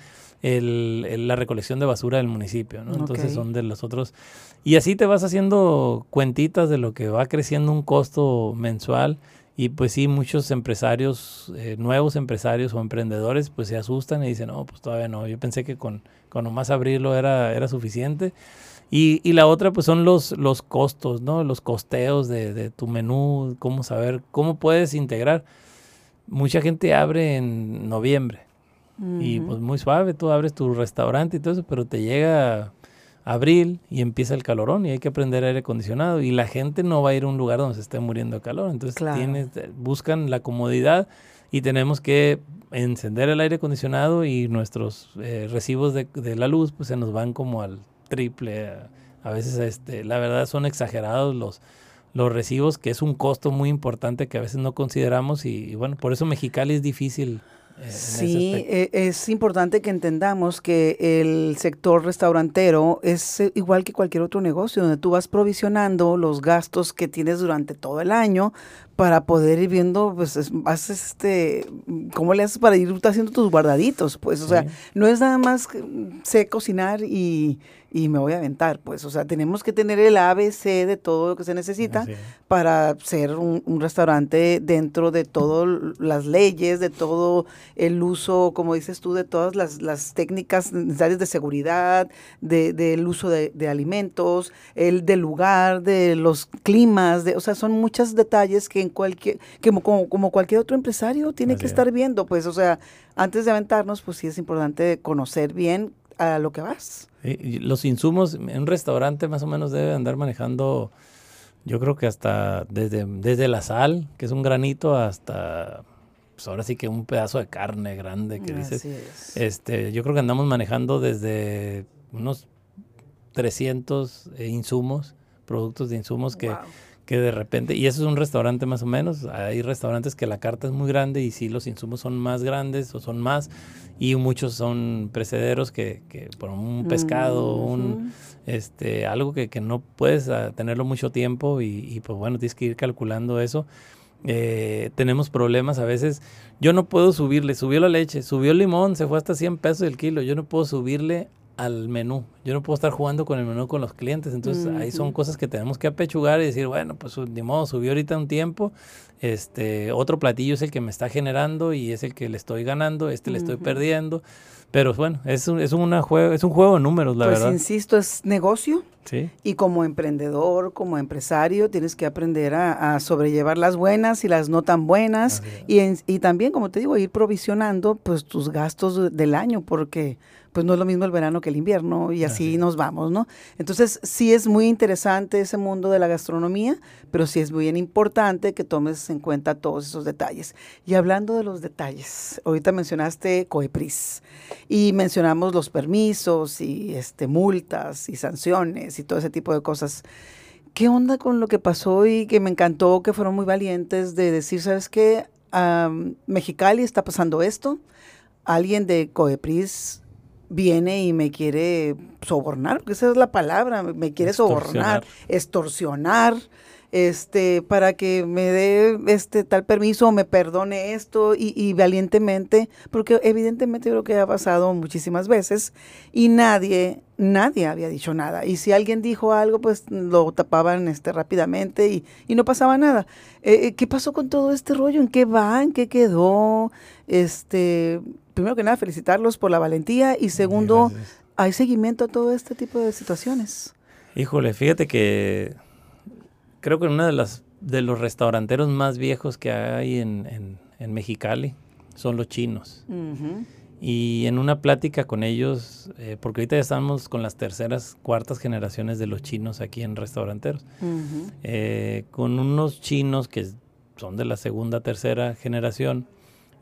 Speaker 3: el, la recolección de basura del municipio, ¿no? Entonces son de los otros. Y así te vas haciendo cuentitas de lo que va creciendo un costo mensual. Y pues sí, muchos empresarios, eh, nuevos empresarios o emprendedores, pues se asustan y dicen, no, pues todavía no. Yo pensé que con, con nomás abrirlo era, era suficiente. Y, y, la otra, pues son los, los costos, ¿no? Los costeos de, de, tu menú, cómo saber, cómo puedes integrar. Mucha gente abre en noviembre y pues muy suave, tú abres tu restaurante y todo eso, pero te llega abril y empieza el calorón y hay que aprender aire acondicionado y la gente no va a ir a un lugar donde se esté muriendo de calor. Entonces tienes, buscan la comodidad y tenemos que encender el aire acondicionado y nuestros eh, recibos de, de la luz pues se nos van como al triple. A veces, este, la verdad, son exagerados los, los recibos, que es un costo muy importante que a veces no consideramos y, bueno, por eso Mexicali es difícil.
Speaker 2: Eh, sí, e, es importante que entendamos que el sector restaurantero es eh, igual que cualquier otro negocio, donde tú vas provisionando los gastos que tienes durante todo el año para poder ir viendo, pues, haces este, ¿cómo le haces para ir haciendo tus guardaditos? Pues, o sea, no es nada más sé cocinar y, y me voy a aventar, pues, o sea, tenemos que tener el ABC de todo lo que se necesita para ser un, restaurante dentro de todas las leyes, de todo el uso, como dices tú, de todas las, las técnicas necesarias de seguridad, de, del uso de, de, alimentos, el del lugar, de los climas, de, o sea, son muchos detalles que en cualquier, que como, como cualquier otro empresario tiene que estar viendo, pues, o sea, antes de aventarnos, pues sí es importante conocer bien a lo que vas.
Speaker 3: los insumos, en un restaurante más o menos debe andar manejando, yo creo que hasta desde, desde la sal, que es un granito, hasta pues ahora sí que un pedazo de carne grande que dices. Este, yo creo que andamos manejando desde unos 300 eh, insumos, productos de insumos que, que de repente, y eso es un restaurante más o menos, hay restaurantes que la carta es muy grande y sí los insumos son más grandes o son más, y muchos son precederos que, que por un pescado, un este algo que, que no puedes ah, tenerlo mucho tiempo y, y, pues bueno, tienes que ir calculando eso. Eh, tenemos problemas a veces. Yo no puedo subirle, subió la leche, subió el limón, se fue hasta 100 pesos el kilo. Yo no puedo subirle al menú. Yo no puedo estar jugando con el menú con los clientes. Entonces, ahí son cosas que tenemos que apechugar y decir, bueno, pues ni modo, subió ahorita un tiempo. Este, otro platillo es el que me está generando y es el que le estoy ganando, este le estoy perdiendo. Pero bueno, es un, es, una juego, es un juego de números, la
Speaker 2: pues
Speaker 3: verdad.
Speaker 2: insisto, es negocio. Sí. Y como emprendedor, como empresario, tienes que aprender a, sobrellevar las buenas y las no tan buenas. Y, y también, como te digo, ir provisionando pues tus gastos del año, porque pues no es lo mismo el verano que el invierno y así, nos vamos, ¿no? Entonces sí es muy interesante ese mundo de la gastronomía, pero sí es muy importante que tomes en cuenta todos esos detalles. Y hablando de los detalles, ahorita mencionaste COEPRIS y mencionamos los permisos y este multas y sanciones y todo ese tipo de cosas. ¿Qué onda con lo que pasó y que me encantó que fueron muy valientes de decir, ¿sabes qué? Mexicali está pasando esto. Alguien de COEPRIS viene y me quiere sobornar, porque esa es la palabra, me quiere sobornar, extorsionar, este, para que me dé este tal permiso o me perdone esto y, y, valientemente, porque evidentemente yo creo que ha pasado muchísimas veces y nadie, nadie había dicho nada. Y si alguien dijo algo, pues lo tapaban este, rápidamente y, y no pasaba nada. Eh, eh, ¿Qué pasó con todo este rollo? ¿En qué va? ¿En qué quedó? Este, primero que nada, felicitarlos por la valentía y segundo, ¿hay seguimiento a todo este tipo de situaciones?
Speaker 3: Híjole, fíjate que creo que uno de, las, de los restauranteros más viejos que hay en, en, Mexicali son los chinos. Y en una plática con ellos, eh, porque ahorita ya estamos con las terceras, cuartas generaciones de los chinos aquí en restauranteros, eh, con unos chinos que son de la segunda, tercera generación,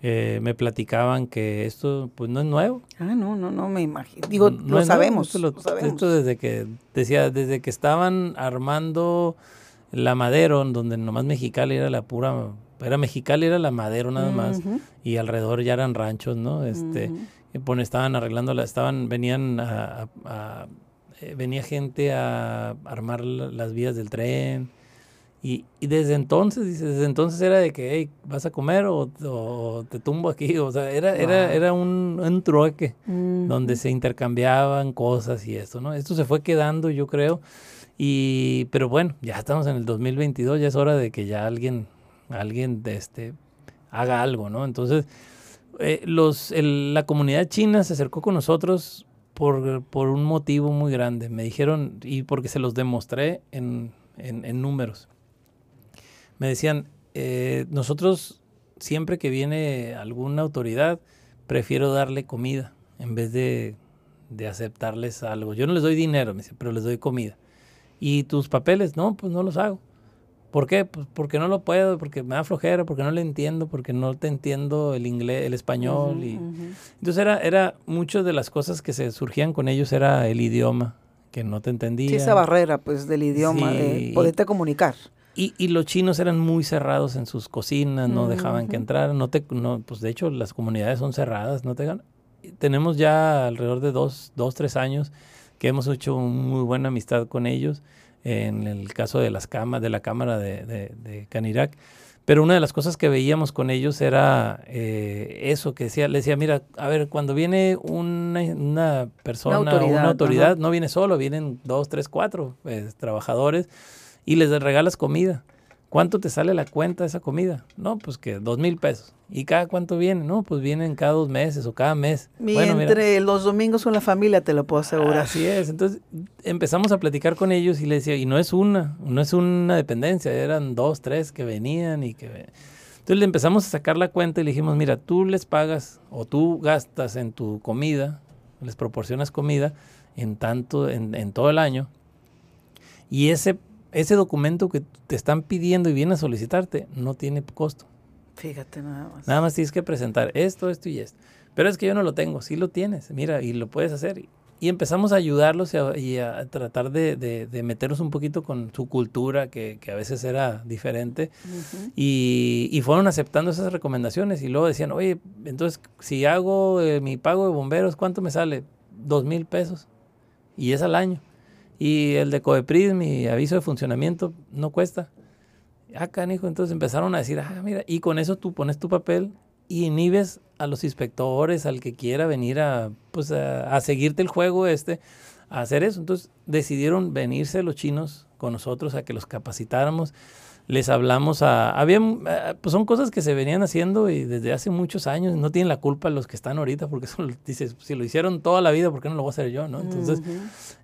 Speaker 3: eh, me platicaban que esto pues no es nuevo.
Speaker 2: Ah, no, no, no me imagino. Digo, lo, sabemos,
Speaker 3: esto, desde que, decía, desde que estaban armando la Madero, donde nomás Mexicali era la pura, era Mexicali era la Madero nada más, y alrededor ya eran ranchos, ¿no? Este, estaban arreglando, la, estaban, venían a, eh, venía gente a armar las vías del tren, y, y, desde entonces, dice, desde entonces era de que, hey, ¿vas a comer o, te tumbo aquí? O sea, era, era, era un, un trueque donde se intercambiaban cosas y esto, ¿no? Esto se fue quedando, yo creo. Y, pero bueno, ya estamos en el 2022, ya es hora de que ya alguien, alguien de este, haga algo, ¿no? Entonces, eh, los, la comunidad china se acercó con nosotros por, por, un motivo muy grande. Me dijeron, y porque se los demostré en, en, en números me decían, eh, nosotros siempre que viene alguna autoridad, prefiero darle comida en vez de, aceptarles algo. Yo no les doy dinero, me pero les doy comida. ¿Y tus papeles? No, pues no los hago. ¿Por qué? Pues porque no lo puedo, porque me da flojera, porque no le entiendo, porque no te entiendo el inglés, el español. y... Entonces era, era muchas de las cosas que se surgían con ellos era el idioma, que no te entendía. Sí,
Speaker 2: esa barrera pues del idioma, de poderte comunicar.
Speaker 3: Y, y, los chinos eran muy cerrados en sus cocinas, no dejaban que entraran, no te, no, pues de hecho las comunidades son cerradas, no te Tenemos ya alrededor de dos, dos, tres años que hemos hecho muy buena amistad con ellos, en el caso de las camas, de la cámara de, de, Canirac. Pero una de las cosas que veíamos con ellos era eh, eso, que decía, le decía, mira, a ver, cuando viene una, una persona, una autoridad, una autoridad no viene solo, vienen dos, tres, cuatro pues, trabajadores y les regalas comida. ¿Cuánto te sale la cuenta de esa comida? No, pues que dos mil pesos. ¿Y cada cuánto viene? No, pues vienen cada dos meses o cada mes.
Speaker 2: Y entre los domingos con la familia, te lo puedo asegurar.
Speaker 3: Así es. Entonces empezamos a platicar con ellos y les decía, y no es una, no es una dependencia, eran dos, tres que venían y que... Entonces le empezamos a sacar la cuenta y le dijimos, mira, tú les pagas o tú gastas en tu comida les proporcionas comida en tanto, en, en todo el año. Y ese, ese documento que te están pidiendo y viene a solicitarte no tiene costo.
Speaker 2: Fíjate nada más.
Speaker 3: Nada más tienes que presentar esto, esto y esto. Pero es que yo no lo tengo, sí lo tienes, mira, y lo puedes hacer. Y empezamos a ayudarlos y a, tratar de, de, meternos un poquito con su cultura, que, que a veces era diferente. y, y, fueron aceptando esas recomendaciones y luego decían, oye, entonces si hago eh, mi pago de bomberos, ¿cuánto me sale? Dos mil pesos. Y es al año. Y el de Codepris, mi aviso de funcionamiento, no cuesta. Ah, canijo, entonces empezaron a decir, ah, mira, y con eso tú pones tu papel y inhibes a los inspectores, al que quiera venir a, pues, a, seguirte el juego este, a hacer eso. Entonces decidieron venirse los chinos con nosotros a que los capacitáramos les hablamos a... Había, eh, pues son cosas que se venían haciendo y desde hace muchos años, no tienen la culpa los que están ahorita, porque (laughs) eso dices, si lo hicieron toda la vida, ¿por qué no lo voy a hacer yo? ¿no? Entonces,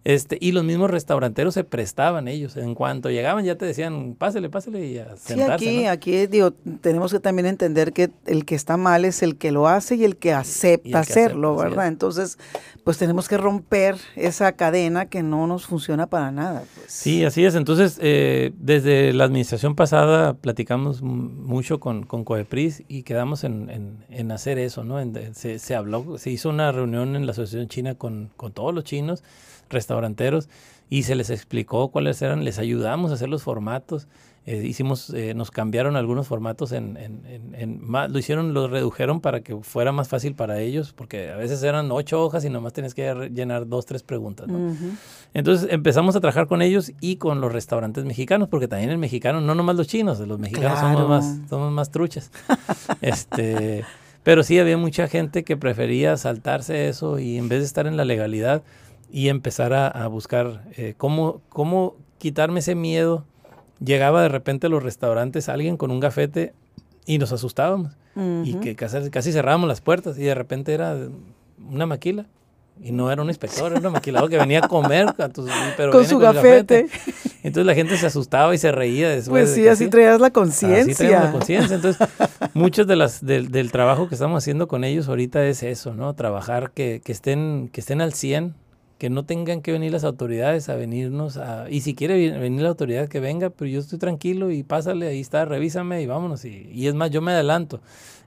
Speaker 3: este, y los mismos restauranteros se prestaban ellos, en cuanto llegaban ya te decían, pásele, pásele y a sentarse.
Speaker 2: Sí, aquí, aquí digo, tenemos que también entender que el que está mal es el que lo hace y el que acepta hacerlo, ¿verdad? Entonces, pues tenemos que romper esa cadena que no nos funciona para nada. Pues.
Speaker 3: Sí, así es. Entonces, eh, desde la administración pasada platicamos mucho con, con Coepris y quedamos en, en, hacer eso, ¿no? se, se, habló, se hizo una reunión en la Asociación China con, con todos los chinos, restauranteros, y se les explicó cuáles eran, les ayudamos a hacer los formatos. Eh, hicimos, eh, nos cambiaron algunos formatos en, en, en, lo hicieron, lo redujeron para que fuera más fácil para ellos, porque a veces eran ocho hojas y nomás tienes que llenar dos, tres preguntas. Entonces empezamos a trabajar con ellos y con los restaurantes mexicanos, porque también el mexicano, no nomás los chinos, los mexicanos somos más, somos más truchas. (laughs) este, pero sí había mucha gente que prefería saltarse eso y en vez de estar en la legalidad y empezar a, buscar eh, cómo, cómo quitarme ese miedo llegaba de repente a los restaurantes alguien con un gafete y nos asustábamos. Y que casi, casi cerrábamos las puertas y de repente era una maquila. Y no era un inspector, era un maquilador que venía a comer
Speaker 2: pero con su gafete.
Speaker 3: Entonces la gente se asustaba y se reía después.
Speaker 2: Pues sí, así traías la conciencia. Así traías
Speaker 3: la conciencia. Entonces, (laughs) muchos de las, del, del, trabajo que estamos haciendo con ellos ahorita es eso, ¿no? Trabajar que, que estén, que estén al 100 que no tengan que venir las autoridades a venirnos a... Y si quiere venir la autoridad, que venga, pero yo estoy tranquilo y pásale, ahí está, revísame y vámonos. Y, y es más, yo me adelanto.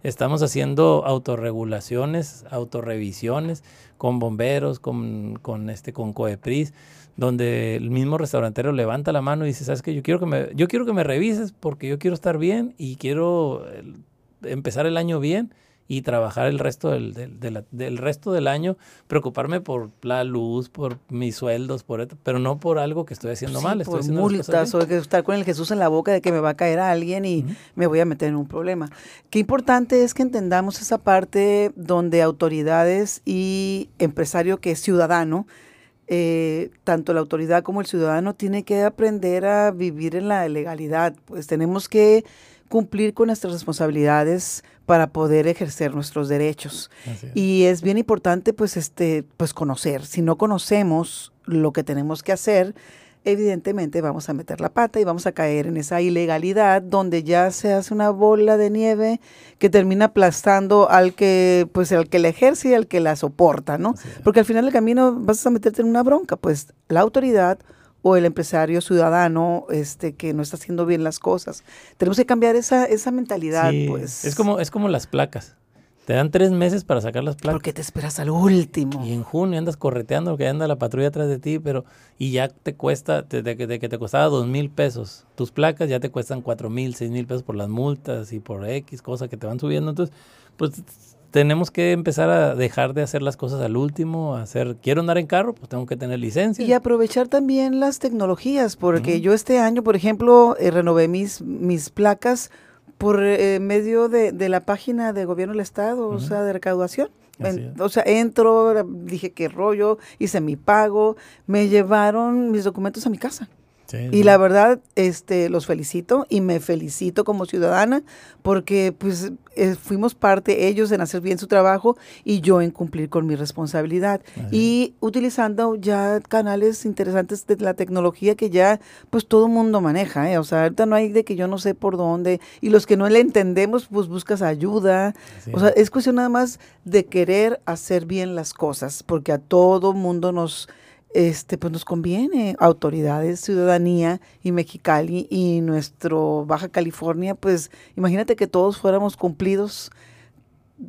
Speaker 3: Estamos haciendo autorregulaciones, autorrevisiones con bomberos, con, con, este, con COEPRIS, donde el mismo restaurantero levanta la mano y dice, ¿sabes qué? Yo quiero que me, yo quiero que me revises porque yo quiero estar bien y quiero empezar el año bien y trabajar el resto del, del, resto del año, preocuparme por la luz, por mis sueldos, por pero no por algo que estoy haciendo mal.
Speaker 2: Estoy por multas o que estar con el Jesús en la boca de que me va a caer a alguien y me voy a meter en un problema. Qué importante es que entendamos esa parte donde autoridades y empresario que es ciudadano, eh, tanto la autoridad como el ciudadano tiene que aprender a vivir en la legalidad. Pues tenemos que cumplir con nuestras responsabilidades para poder ejercer nuestros derechos. Y es bien importante pues este pues conocer. Si no conocemos lo que tenemos que hacer, evidentemente vamos a meter la pata y vamos a caer en esa ilegalidad donde ya se hace una bola de nieve que termina aplastando al que pues al que la ejerce y al que la soporta, ¿no? Porque al final del camino vas a meterte en una bronca, pues la autoridad o el empresario ciudadano este que no está haciendo bien las cosas. Tenemos que cambiar esa, esa mentalidad, pues.
Speaker 3: Es como, es como las placas. Te dan tres meses para sacar las placas.
Speaker 2: Porque te esperas al último.
Speaker 3: Y en junio andas correteando, que anda la patrulla atrás de ti, pero y ya te cuesta, de, que te costaba dos mil pesos. Tus placas ya te cuestan cuatro mil, seis mil pesos por las multas y por X, cosas que te van subiendo. Entonces, pues tenemos que empezar a dejar de hacer las cosas al último, hacer, quiero andar en carro, pues tengo que tener licencia.
Speaker 2: Y aprovechar también las tecnologías, porque yo este año, por ejemplo, eh, renové mis, mis placas por eh, medio de, de, la página de gobierno del estado, o sea, de recaudación. o sea, entro, dije qué rollo, hice mi pago, me llevaron mis documentos a mi casa. Y la verdad, este, los felicito y me felicito como ciudadana porque pues eh, fuimos parte ellos en hacer bien su trabajo y yo en cumplir con mi responsabilidad. Y utilizando ya canales interesantes de la tecnología que ya pues todo mundo maneja, ¿eh? o sea, ahorita no hay de que yo no sé por dónde y los que no le entendemos pues buscas ayuda, o sea, es cuestión nada más de querer hacer bien las cosas porque a todo mundo nos este, pues nos conviene, autoridades, ciudadanía y Mexicali y nuestro Baja California, pues imagínate que todos fuéramos cumplidos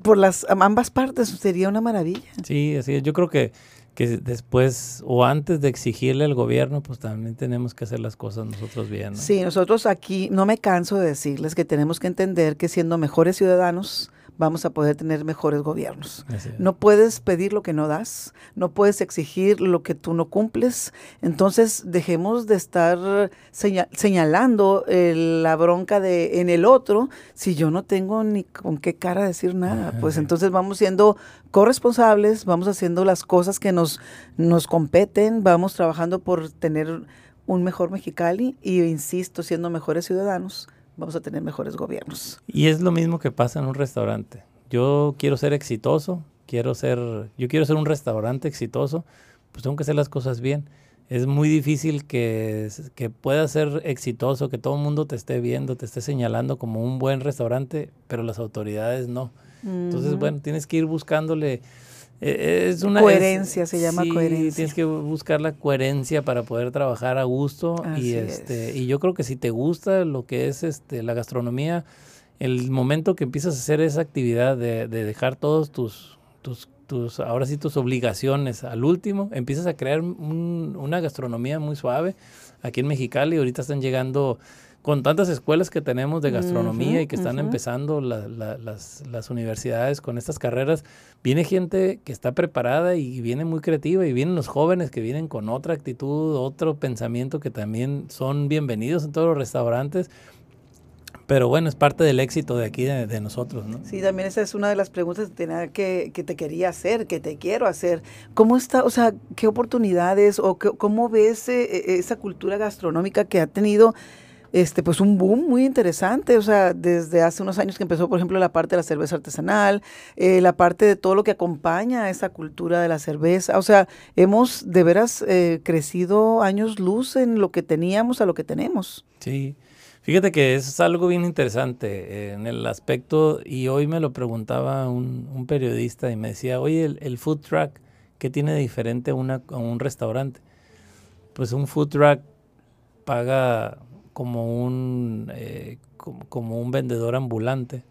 Speaker 2: por las ambas partes, sería una maravilla.
Speaker 3: Sí, así es. Yo creo que, que después o antes de exigirle al gobierno, pues también tenemos que hacer las cosas nosotros bien.
Speaker 2: Sí, nosotros aquí, no me canso de decirles que tenemos que entender que siendo mejores ciudadanos, vamos a poder tener mejores gobiernos. No puedes pedir lo que no das, no puedes exigir lo que tú no cumples. Entonces dejemos de estar señalando la bronca de en el otro si yo no tengo ni con qué cara decir nada. Pues entonces vamos siendo corresponsables, vamos haciendo las cosas que nos, nos competen, vamos trabajando por tener un mejor Mexicali y, insisto, siendo mejores ciudadanos vamos a tener mejores gobiernos.
Speaker 3: Y es lo mismo que pasa en un restaurante. Yo quiero ser exitoso, quiero ser, yo quiero ser un restaurante exitoso, pues tengo que hacer las cosas bien. Es muy difícil que, que puedas ser exitoso, que todo el mundo te esté viendo, te esté señalando como un buen restaurante, pero las autoridades no. Entonces, bueno, tienes que ir buscándole es una
Speaker 2: coherencia, se llama coherencia.
Speaker 3: Tienes que buscar la coherencia para poder trabajar a gusto y este y yo creo que si te gusta lo que es este la gastronomía, el momento que empiezas a hacer esa actividad de, dejar todos tus tus tus ahora sí tus obligaciones al último, empiezas a crear una gastronomía muy suave. Aquí en Mexicali ahorita están llegando con tantas escuelas que tenemos de gastronomía y que están empezando las, las, universidades con estas carreras, viene gente que está preparada y viene muy creativa y vienen los jóvenes que vienen con otra actitud, otro pensamiento que también son bienvenidos en todos los restaurantes. Pero bueno, es parte del éxito de aquí, de, nosotros, ¿no?
Speaker 2: Sí, también esa es una de las preguntas que, que, te quería hacer, que te quiero hacer. ¿Cómo está, o sea, qué oportunidades o cómo ves eh, eh, esa cultura gastronómica que ha tenido este, pues un boom muy interesante, o sea, desde hace unos años que empezó, por ejemplo, la parte de la cerveza artesanal, eh, la parte de todo lo que acompaña a esa cultura de la cerveza, o sea, hemos de veras eh, crecido años luz en lo que teníamos a lo que tenemos.
Speaker 3: Sí, fíjate que es algo bien interesante eh, en el aspecto, y hoy me lo preguntaba un, periodista y me decía, oye, el, food truck, ¿qué tiene de diferente a, una, a un restaurante? Pues un food truck paga como un, eh, como, un vendedor ambulante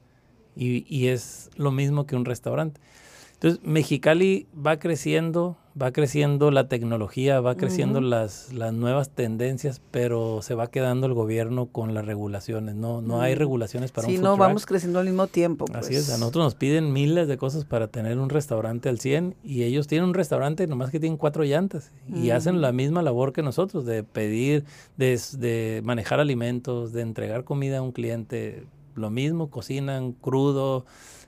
Speaker 3: y, y, es lo mismo que un restaurante. Entonces, Mexicali va creciendo, va creciendo la tecnología, va creciendo las, las nuevas tendencias, pero se va quedando el gobierno con las regulaciones. No, no hay regulaciones para un
Speaker 2: food no, vamos creciendo al mismo tiempo.
Speaker 3: Así es, a pues. nosotros nos piden miles de cosas para tener un restaurante al 100 y ellos tienen un restaurante nomás que tienen cuatro llantas y hacen la misma labor que nosotros de pedir, de, de manejar alimentos, de entregar comida a un cliente. Lo mismo, cocinan crudo,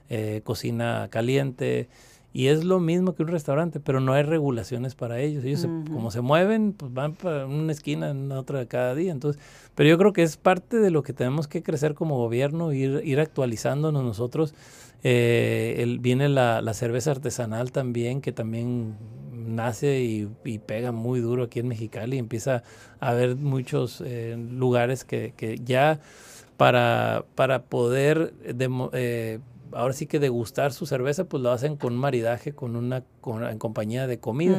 Speaker 3: eh, cocina caliente. Y es lo mismo que un restaurante, pero no hay regulaciones para ellos. Ellos, como se mueven, pues van para una esquina, en otra cada día. Entonces, pero yo creo que es parte de lo que tenemos que crecer como gobierno, ir, ir actualizándonos nosotros. Eh, el, viene la, cerveza artesanal también, que también nace y, pega muy duro aquí en Mexicali. Empieza a haber muchos eh, lugares que, que ya para, para poder eh, ahora sí que degustar su cerveza, pues lo hacen con maridaje, con una en compañía de comida.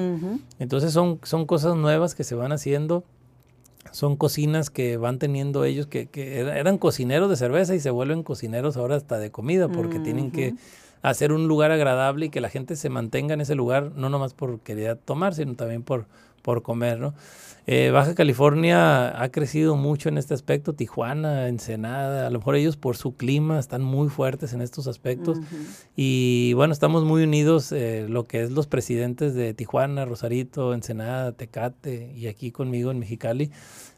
Speaker 3: Entonces son, son cosas nuevas que se van haciendo. Son cocinas que van teniendo ellos que, que eran cocineros de cerveza y se vuelven cocineros ahora hasta de comida porque tienen que hacer un lugar agradable y que la gente se mantenga en ese lugar, no nomás por querer tomar, sino también por, por comer, ¿no? Eh, Baja California ha crecido mucho en este aspecto, Tijuana, Ensenada, a lo mejor ellos por su clima están muy fuertes en estos aspectos y bueno, estamos muy unidos, eh, lo que es los presidentes de Tijuana, Rosarito, Ensenada, Tecate y aquí conmigo en Mexicali.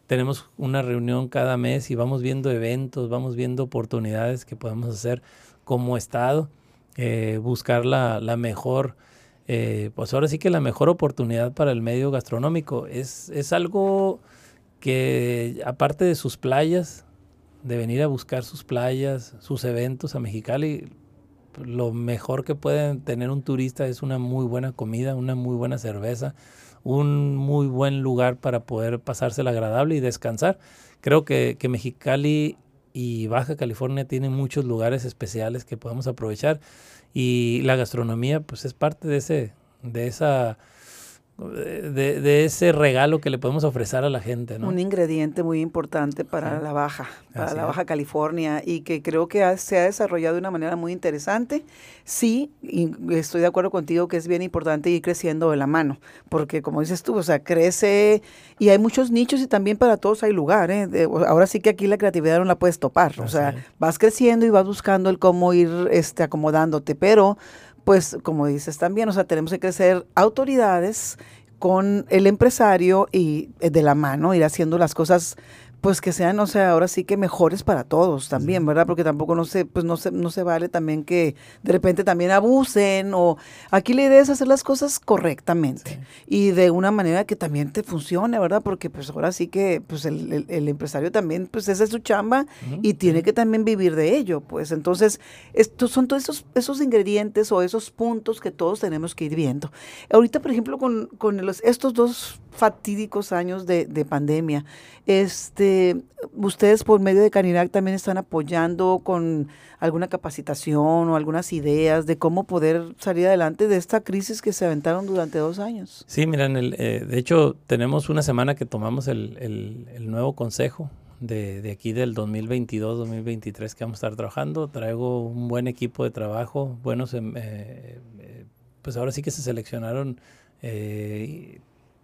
Speaker 3: Tenemos una reunión cada mes y vamos viendo eventos, vamos viendo oportunidades que podemos hacer como Estado, eh, buscar la, la mejor eh, pues ahora sí que la mejor oportunidad para el medio gastronómico es, es algo que aparte de sus playas, de venir a buscar sus playas, sus eventos a Mexicali, lo mejor que puede tener un turista es una muy buena comida, una muy buena cerveza, un muy buen lugar para poder pasársela agradable y descansar. Creo que, que Mexicali y Baja California tienen muchos lugares especiales que podemos aprovechar y la gastronomía pues es parte de ese de esa de, de, ese regalo que le podemos ofrecer a la gente. ¿no?
Speaker 2: Un ingrediente muy importante para la Baja, para la Baja California y que creo que se ha desarrollado de una manera muy interesante. Sí, y estoy de acuerdo contigo que es bien importante ir creciendo de la mano, porque como dices tú, o sea, crece y hay muchos nichos y también para todos hay lugar. ¿eh? ahora sí que aquí la creatividad no la puedes topar, o sea, vas creciendo y vas buscando el cómo ir este, acomodándote, pero pues como dices también, o sea, tenemos que crecer autoridades con el empresario y eh, de la mano, ir haciendo las cosas pues que sean, o sea, ahora sí que mejores para todos también, ¿verdad? Porque tampoco no se, pues no se, no se vale también que de repente también abusen o aquí la idea es hacer las cosas correctamente y de una manera que también te funcione, ¿verdad? Porque pues ahora sí que pues el, el, empresario también, pues esa es su chamba y tiene que también vivir de ello, pues entonces estos son todos esos, esos ingredientes o esos puntos que todos tenemos que ir viendo. Ahorita, por ejemplo, con, con los, estos dos fatídicos años de, de pandemia, este, ustedes por medio de Canirac también están apoyando con alguna capacitación o algunas ideas de cómo poder salir adelante de esta crisis que se aventaron durante dos años.
Speaker 3: Sí, miren, el, eh, de hecho tenemos una semana que tomamos el, el, nuevo consejo de, de, aquí del 2022-2023 que vamos a estar trabajando. Traigo un buen equipo de trabajo, buenos, em, eh, eh, pues ahora sí que se seleccionaron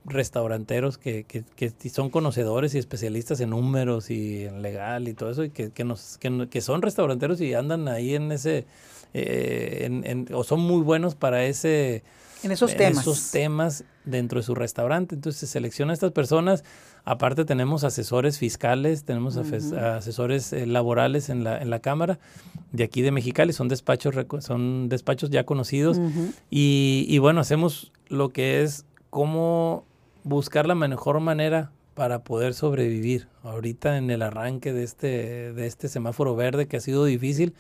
Speaker 3: restauranteros que, que, que, son conocedores y especialistas en números y en legal y todo eso, y que, que, nos, que, son restauranteros y andan ahí en ese, eh, en, o son muy buenos para ese...
Speaker 2: En esos temas.
Speaker 3: esos temas dentro de su restaurante. Entonces se selecciona a estas personas. Aparte tenemos asesores fiscales, tenemos asesores eh, laborales en la, en la Cámara de aquí de Mexicali. Son despachos, son despachos ya conocidos. y, y bueno, hacemos lo que es cómo buscar la mejor manera para poder sobrevivir. Ahorita en el arranque de este, de este semáforo verde que ha sido difícil.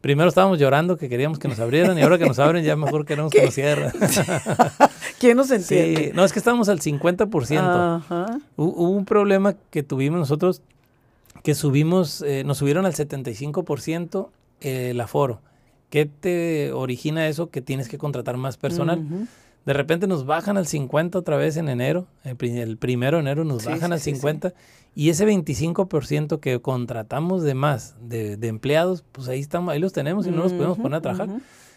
Speaker 3: Primero estábamos llorando que queríamos que nos abrieran y ahora que nos abren ya mejor queremos que nos cierren. (laughs)
Speaker 2: ¿Quién nos entiende?
Speaker 3: Sí. No, es que estábamos al 50%. Hubo un problema que tuvimos nosotros que subimos, eh, nos subieron al 75% eh, el aforo. ¿Qué te origina eso? Que tienes que contratar más personal. De repente nos bajan al 50 otra vez en enero, el, primero de enero nos bajan al 50 y ese 25% que contratamos de más de, empleados, pues ahí estamos, ahí los tenemos y no los podemos poner a trabajar.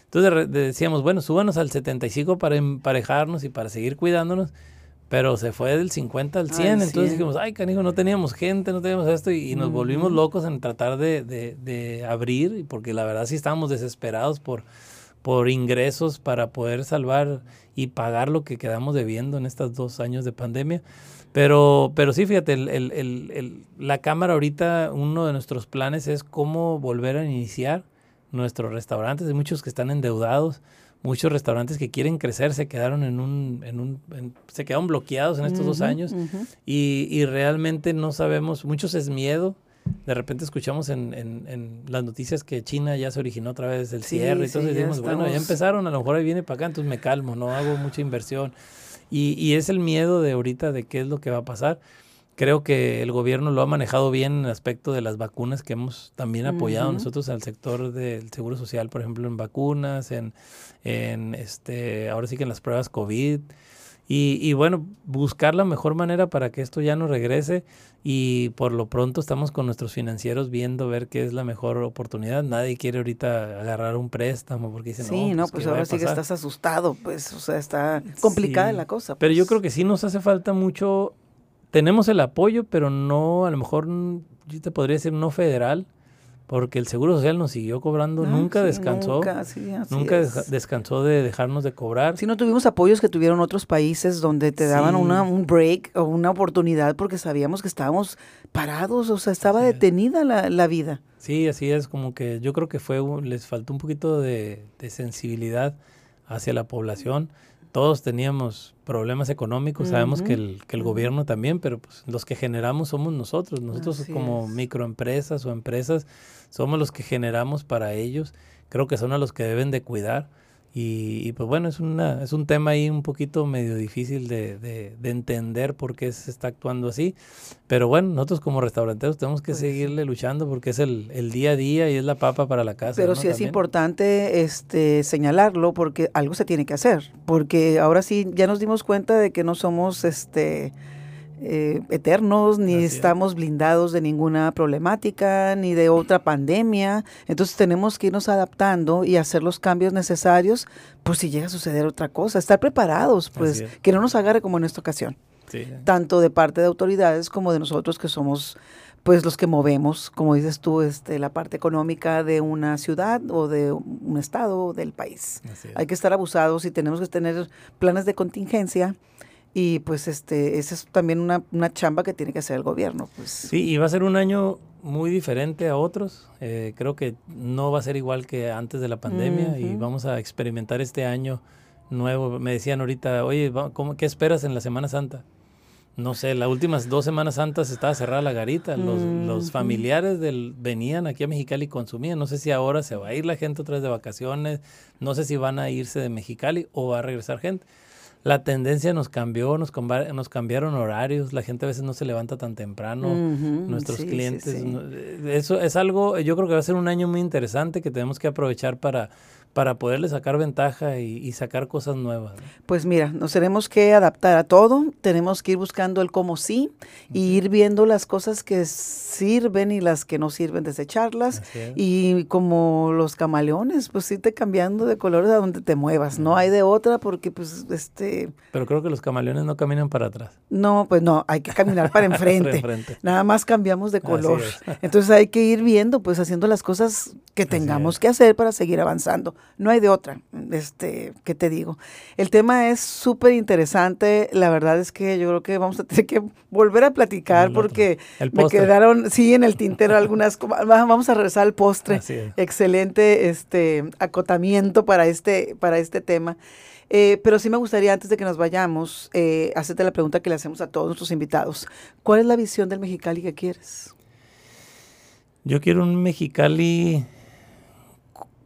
Speaker 3: Entonces decíamos, bueno, súbanos al 75 para emparejarnos y para seguir cuidándonos, pero se fue del 50 al 100, entonces dijimos, ay, canijo, no teníamos gente, no teníamos esto, y, nos volvimos locos en tratar de, de, de, abrir, porque la verdad sí estábamos desesperados por por ingresos para poder salvar y pagar lo que quedamos debiendo en estos dos años de pandemia. Pero, pero sí, fíjate, el, el, el, la Cámara ahorita, uno de nuestros planes es cómo volver a iniciar nuestros restaurantes. Hay muchos que están endeudados, muchos restaurantes que quieren crecer se quedaron en un, en un se quedaron bloqueados en estos dos años y, y, realmente no sabemos, muchos es miedo, de repente escuchamos en, en, las noticias que China ya se originó otra vez el cierre, y entonces decimos, bueno, ya empezaron, a lo mejor ahí viene para acá, entonces me calmo, no hago mucha inversión. Y, y, es el miedo de ahorita de qué es lo que va a pasar. Creo que el gobierno lo ha manejado bien en el aspecto de las vacunas que hemos también apoyado nosotros al sector del seguro social, por ejemplo, en vacunas, en, en este, ahora sí que en las pruebas COVID. Y, y, bueno, buscar la mejor manera para que esto ya no regrese y por lo pronto estamos con nuestros financieros viendo ver qué es la mejor oportunidad. Nadie quiere ahorita agarrar un préstamo porque dicen,
Speaker 2: sí, no, pues, pues ahora sí que estás asustado, pues, o sea, está complicada la cosa.
Speaker 3: Pero yo
Speaker 2: pues.
Speaker 3: creo que sí nos hace falta mucho, tenemos el apoyo, pero no, a lo mejor, yo te podría decir no federal, porque el Seguro Social nos siguió cobrando, ah, nunca descansó, nunca, nunca descansó de dejarnos de cobrar.
Speaker 2: Sí, no tuvimos apoyos que tuvieron otros países donde te daban una, un break o una oportunidad porque sabíamos que estábamos parados, o sea, estaba detenida la, la, vida.
Speaker 3: Sí, así es, como que yo creo que fue, les faltó un poquito de, de sensibilidad hacia la población todos teníamos problemas económicos, sabemos que el, que el gobierno también, pero pues los que generamos somos nosotros, nosotros como microempresas o empresas somos los que generamos para ellos, creo que son a los que deben de cuidar y, pues bueno, es, una, es un tema ahí un poquito medio difícil de, de, entender por qué se está actuando así. Pero bueno, nosotros como restauranteros tenemos que pues seguirle luchando porque es el, el, día a día y es la papa para la casa.
Speaker 2: Pero sí es importante este, señalarlo porque algo se tiene que hacer. Porque ahora sí ya nos dimos cuenta de que no somos... este eh, eternos, ni estamos blindados de ninguna problemática, ni de otra pandemia. Entonces tenemos que irnos adaptando y hacer los cambios necesarios por si llega a suceder otra cosa. Estar preparados, pues, que no nos agarre como en esta ocasión. Tanto de parte de autoridades como de nosotros que somos pues los que movemos, como dices tú, este, la parte económica de una ciudad o de un estado o del país. Hay que estar abusados y tenemos que tener planes de contingencia y pues este esa es también una, una, chamba que tiene que hacer el gobierno. Pues.
Speaker 3: Sí, y va a ser un año muy diferente a otros. Eh, creo que no va a ser igual que antes de la pandemia y vamos a experimentar este año nuevo. Me decían ahorita, oye, ¿cómo, ¿qué esperas en la Semana Santa? No sé, las últimas dos Semanas Santas estaba cerrada la garita. Los, los familiares del, venían aquí a Mexicali y consumían. No sé si ahora se va a ir la gente otra vez de vacaciones. No sé si van a irse de Mexicali o va a regresar gente la tendencia nos cambió, nos, nos cambiaron horarios, la gente a veces no se levanta tan temprano, nuestros clientes. Eso es algo, yo creo que va a ser un año muy interesante que tenemos que aprovechar para para poderle sacar ventaja y, sacar cosas nuevas.
Speaker 2: Pues mira, nos tenemos que adaptar a todo, tenemos que ir buscando el cómo sí y ir viendo las cosas que sirven y las que no sirven, desecharlas y como los camaleones, pues irte cambiando de colores a donde te muevas, no hay de otra porque pues este...
Speaker 3: Pero creo que los camaleones no caminan para atrás.
Speaker 2: No, pues no, hay que caminar para (laughs) enfrente, nada más cambiamos de color. Entonces hay que ir viendo, pues haciendo las cosas que tengamos que hacer para seguir avanzando no hay de otra, este, ¿qué te digo? El tema es súper interesante, la verdad es que yo creo que vamos a tener que volver a platicar porque me quedaron, sí, en el tintero algunas, vamos a regresar al postre, excelente este acotamiento para este, para este tema. Eh, pero sí me gustaría, antes de que nos vayamos, eh, hacerte la pregunta que le hacemos a todos nuestros invitados. ¿Cuál es la visión del Mexicali que quieres?
Speaker 3: Yo quiero un Mexicali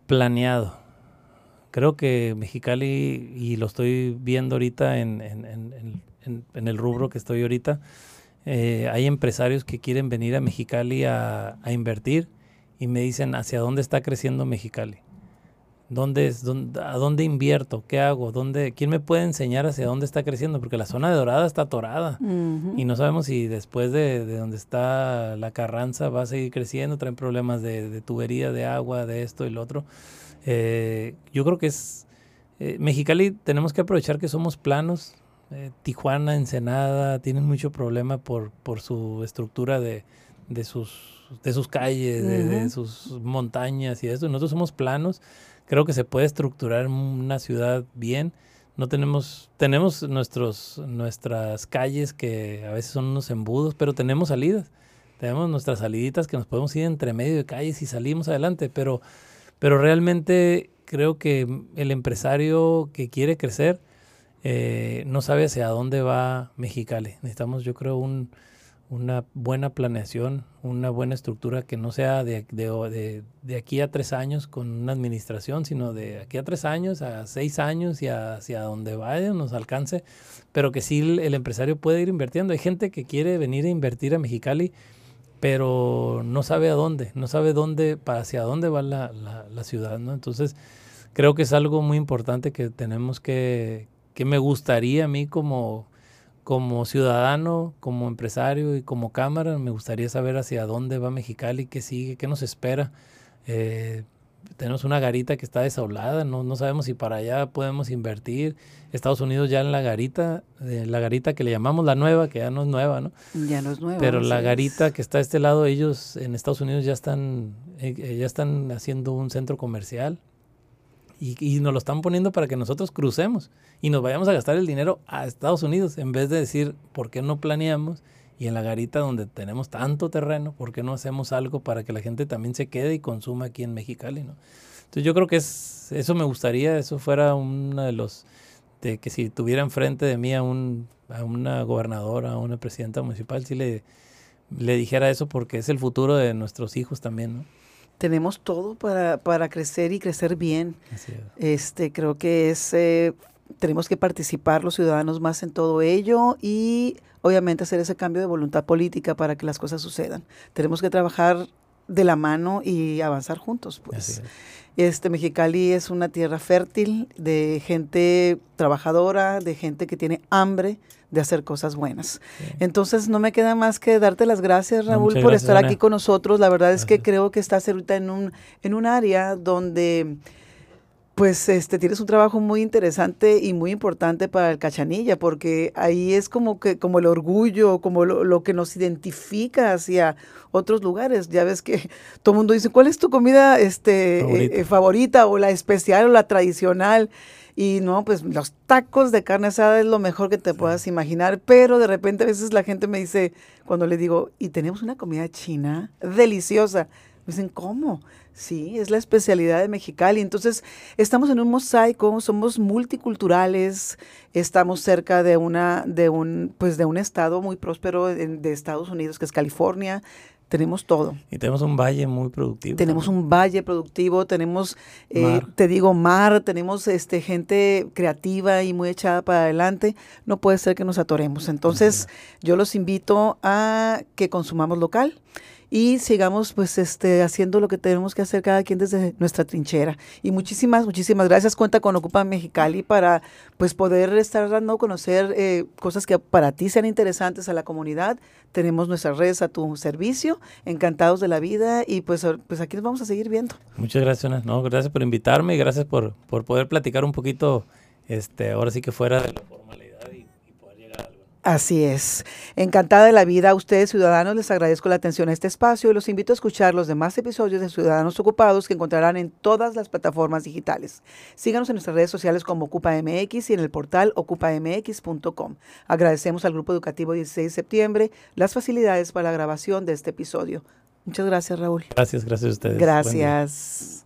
Speaker 3: planeado creo que Mexicali, y lo estoy viendo ahorita en, el rubro que estoy ahorita, eh, hay empresarios que quieren venir a Mexicali a, invertir y me dicen hacia dónde está creciendo Mexicali. ¿Dónde es, ¿A dónde invierto? ¿Qué hago? ¿Dónde, ¿Quién me puede enseñar hacia dónde está creciendo? Porque la zona de Dorada está atorada y no sabemos si después de, de, donde está la Carranza va a seguir creciendo, traen problemas de, de tubería, de agua, de esto y lo otro. Eh, yo creo que es eh, Mexicali tenemos que aprovechar que somos planos. Eh, Tijuana, Ensenada tienen mucho problema por, por su estructura de, de, sus, de sus calles, de, sus montañas y eso. Nosotros somos planos. Creo que se puede estructurar una ciudad bien. No tenemos, tenemos nuestros, nuestras calles que a veces son unos embudos, pero tenemos salidas. Tenemos nuestras saliditas que nos podemos ir entre medio de calles y salimos adelante, pero pero realmente creo que el empresario que quiere crecer eh, no sabe hacia dónde va Mexicali. Necesitamos, yo creo, un, una buena planeación, una buena estructura que no sea de, de, de, aquí a tres años con una administración, sino de aquí a tres años, a seis años y hacia donde vaya nos alcance, pero que sí el, empresario puede ir invirtiendo. Hay gente que quiere venir a invertir a Mexicali pero no sabe a dónde, no sabe dónde, hacia dónde va la, la, ciudad, ¿no? Entonces, creo que es algo muy importante que tenemos que, que me gustaría a mí como, como ciudadano, como empresario y como cámara, me gustaría saber hacia dónde va Mexicali, qué sigue, qué nos espera. Eh, tenemos una garita que está desaulada, no, no sabemos si para allá podemos invertir. Estados Unidos ya en la garita, eh, la garita que le llamamos la nueva, que ya no es nueva, ¿no?
Speaker 2: Ya no es nueva.
Speaker 3: Pero la garita que está a este lado, ellos en Estados Unidos ya están, eh, ya están haciendo un centro comercial y, y, nos lo están poniendo para que nosotros crucemos y nos vayamos a gastar el dinero a Estados Unidos en vez de decir, ¿por qué no planeamos? Y en la garita donde tenemos tanto terreno, ¿por qué no hacemos algo para que la gente también se quede y consuma aquí en Mexicali? ¿no? Entonces yo creo que es, eso me gustaría, eso fuera uno de los, de que si tuviera enfrente de mí a, un, a una gobernadora, a una presidenta municipal, sí le, le dijera eso porque es el futuro de nuestros hijos también, ¿no?
Speaker 2: Tenemos todo para, para crecer y crecer bien. Este, creo que es, eh, tenemos que participar los ciudadanos más en todo ello y obviamente hacer ese cambio de voluntad política para que las cosas sucedan. Tenemos que trabajar de la mano y avanzar juntos, pues. Este Mexicali es una tierra fértil de gente trabajadora, de gente que tiene hambre de hacer cosas buenas. Entonces no me queda más que darte las gracias, Raúl, por estar aquí con nosotros. La verdad es que creo que estás ahorita en un en un área donde pues este tienes un trabajo muy interesante y muy importante para el Cachanilla, porque ahí es como que como el orgullo, como lo, que nos identifica hacia otros lugares. Ya ves que (laughs) todo el mundo dice, ¿cuál es tu comida este eh, favorita? o la especial o la tradicional? Y no, pues los tacos de carne asada es lo mejor que te puedas imaginar, pero de repente a veces la gente me dice, cuando le digo, y tenemos una comida china deliciosa, me dicen, ¿cómo? Sí, es la especialidad de Mexicali. Entonces, estamos en un mosaico, somos multiculturales, estamos cerca de una, de un, pues de un estado muy próspero de, Estados Unidos, que es California. Tenemos todo.
Speaker 3: Y tenemos un valle muy productivo.
Speaker 2: Tenemos un valle productivo, tenemos, eh, te digo, mar, tenemos este, gente creativa y muy echada para adelante. No puede ser que nos atoremos. Entonces, yo los invito a que consumamos local y sigamos pues este haciendo lo que tenemos que hacer cada quien desde nuestra trinchera. Y muchísimas, muchísimas gracias. Cuenta con Ocupa Mexicali para pues poder estar dando a conocer eh, cosas que para ti sean interesantes a la comunidad. Tenemos nuestras redes a tu servicio, encantados de la vida y pues, pues aquí nos vamos a seguir viendo.
Speaker 3: Muchas gracias, no, gracias por invitarme y gracias por, por poder platicar un poquito, este, ahora sí que fuera de la formalidad.
Speaker 2: Así es. Encantada de la vida a ustedes, ciudadanos, les agradezco la atención a este espacio y los invito a escuchar los demás episodios de Ciudadanos Ocupados que encontrarán en todas las plataformas digitales. Síganos en nuestras redes sociales como OcupaMX y en el portal ocupamx.com. Agradecemos al Grupo Educativo 16 de septiembre las facilidades para la grabación de este episodio. Muchas gracias, Raúl.
Speaker 3: Gracias, gracias a ustedes.
Speaker 2: Gracias.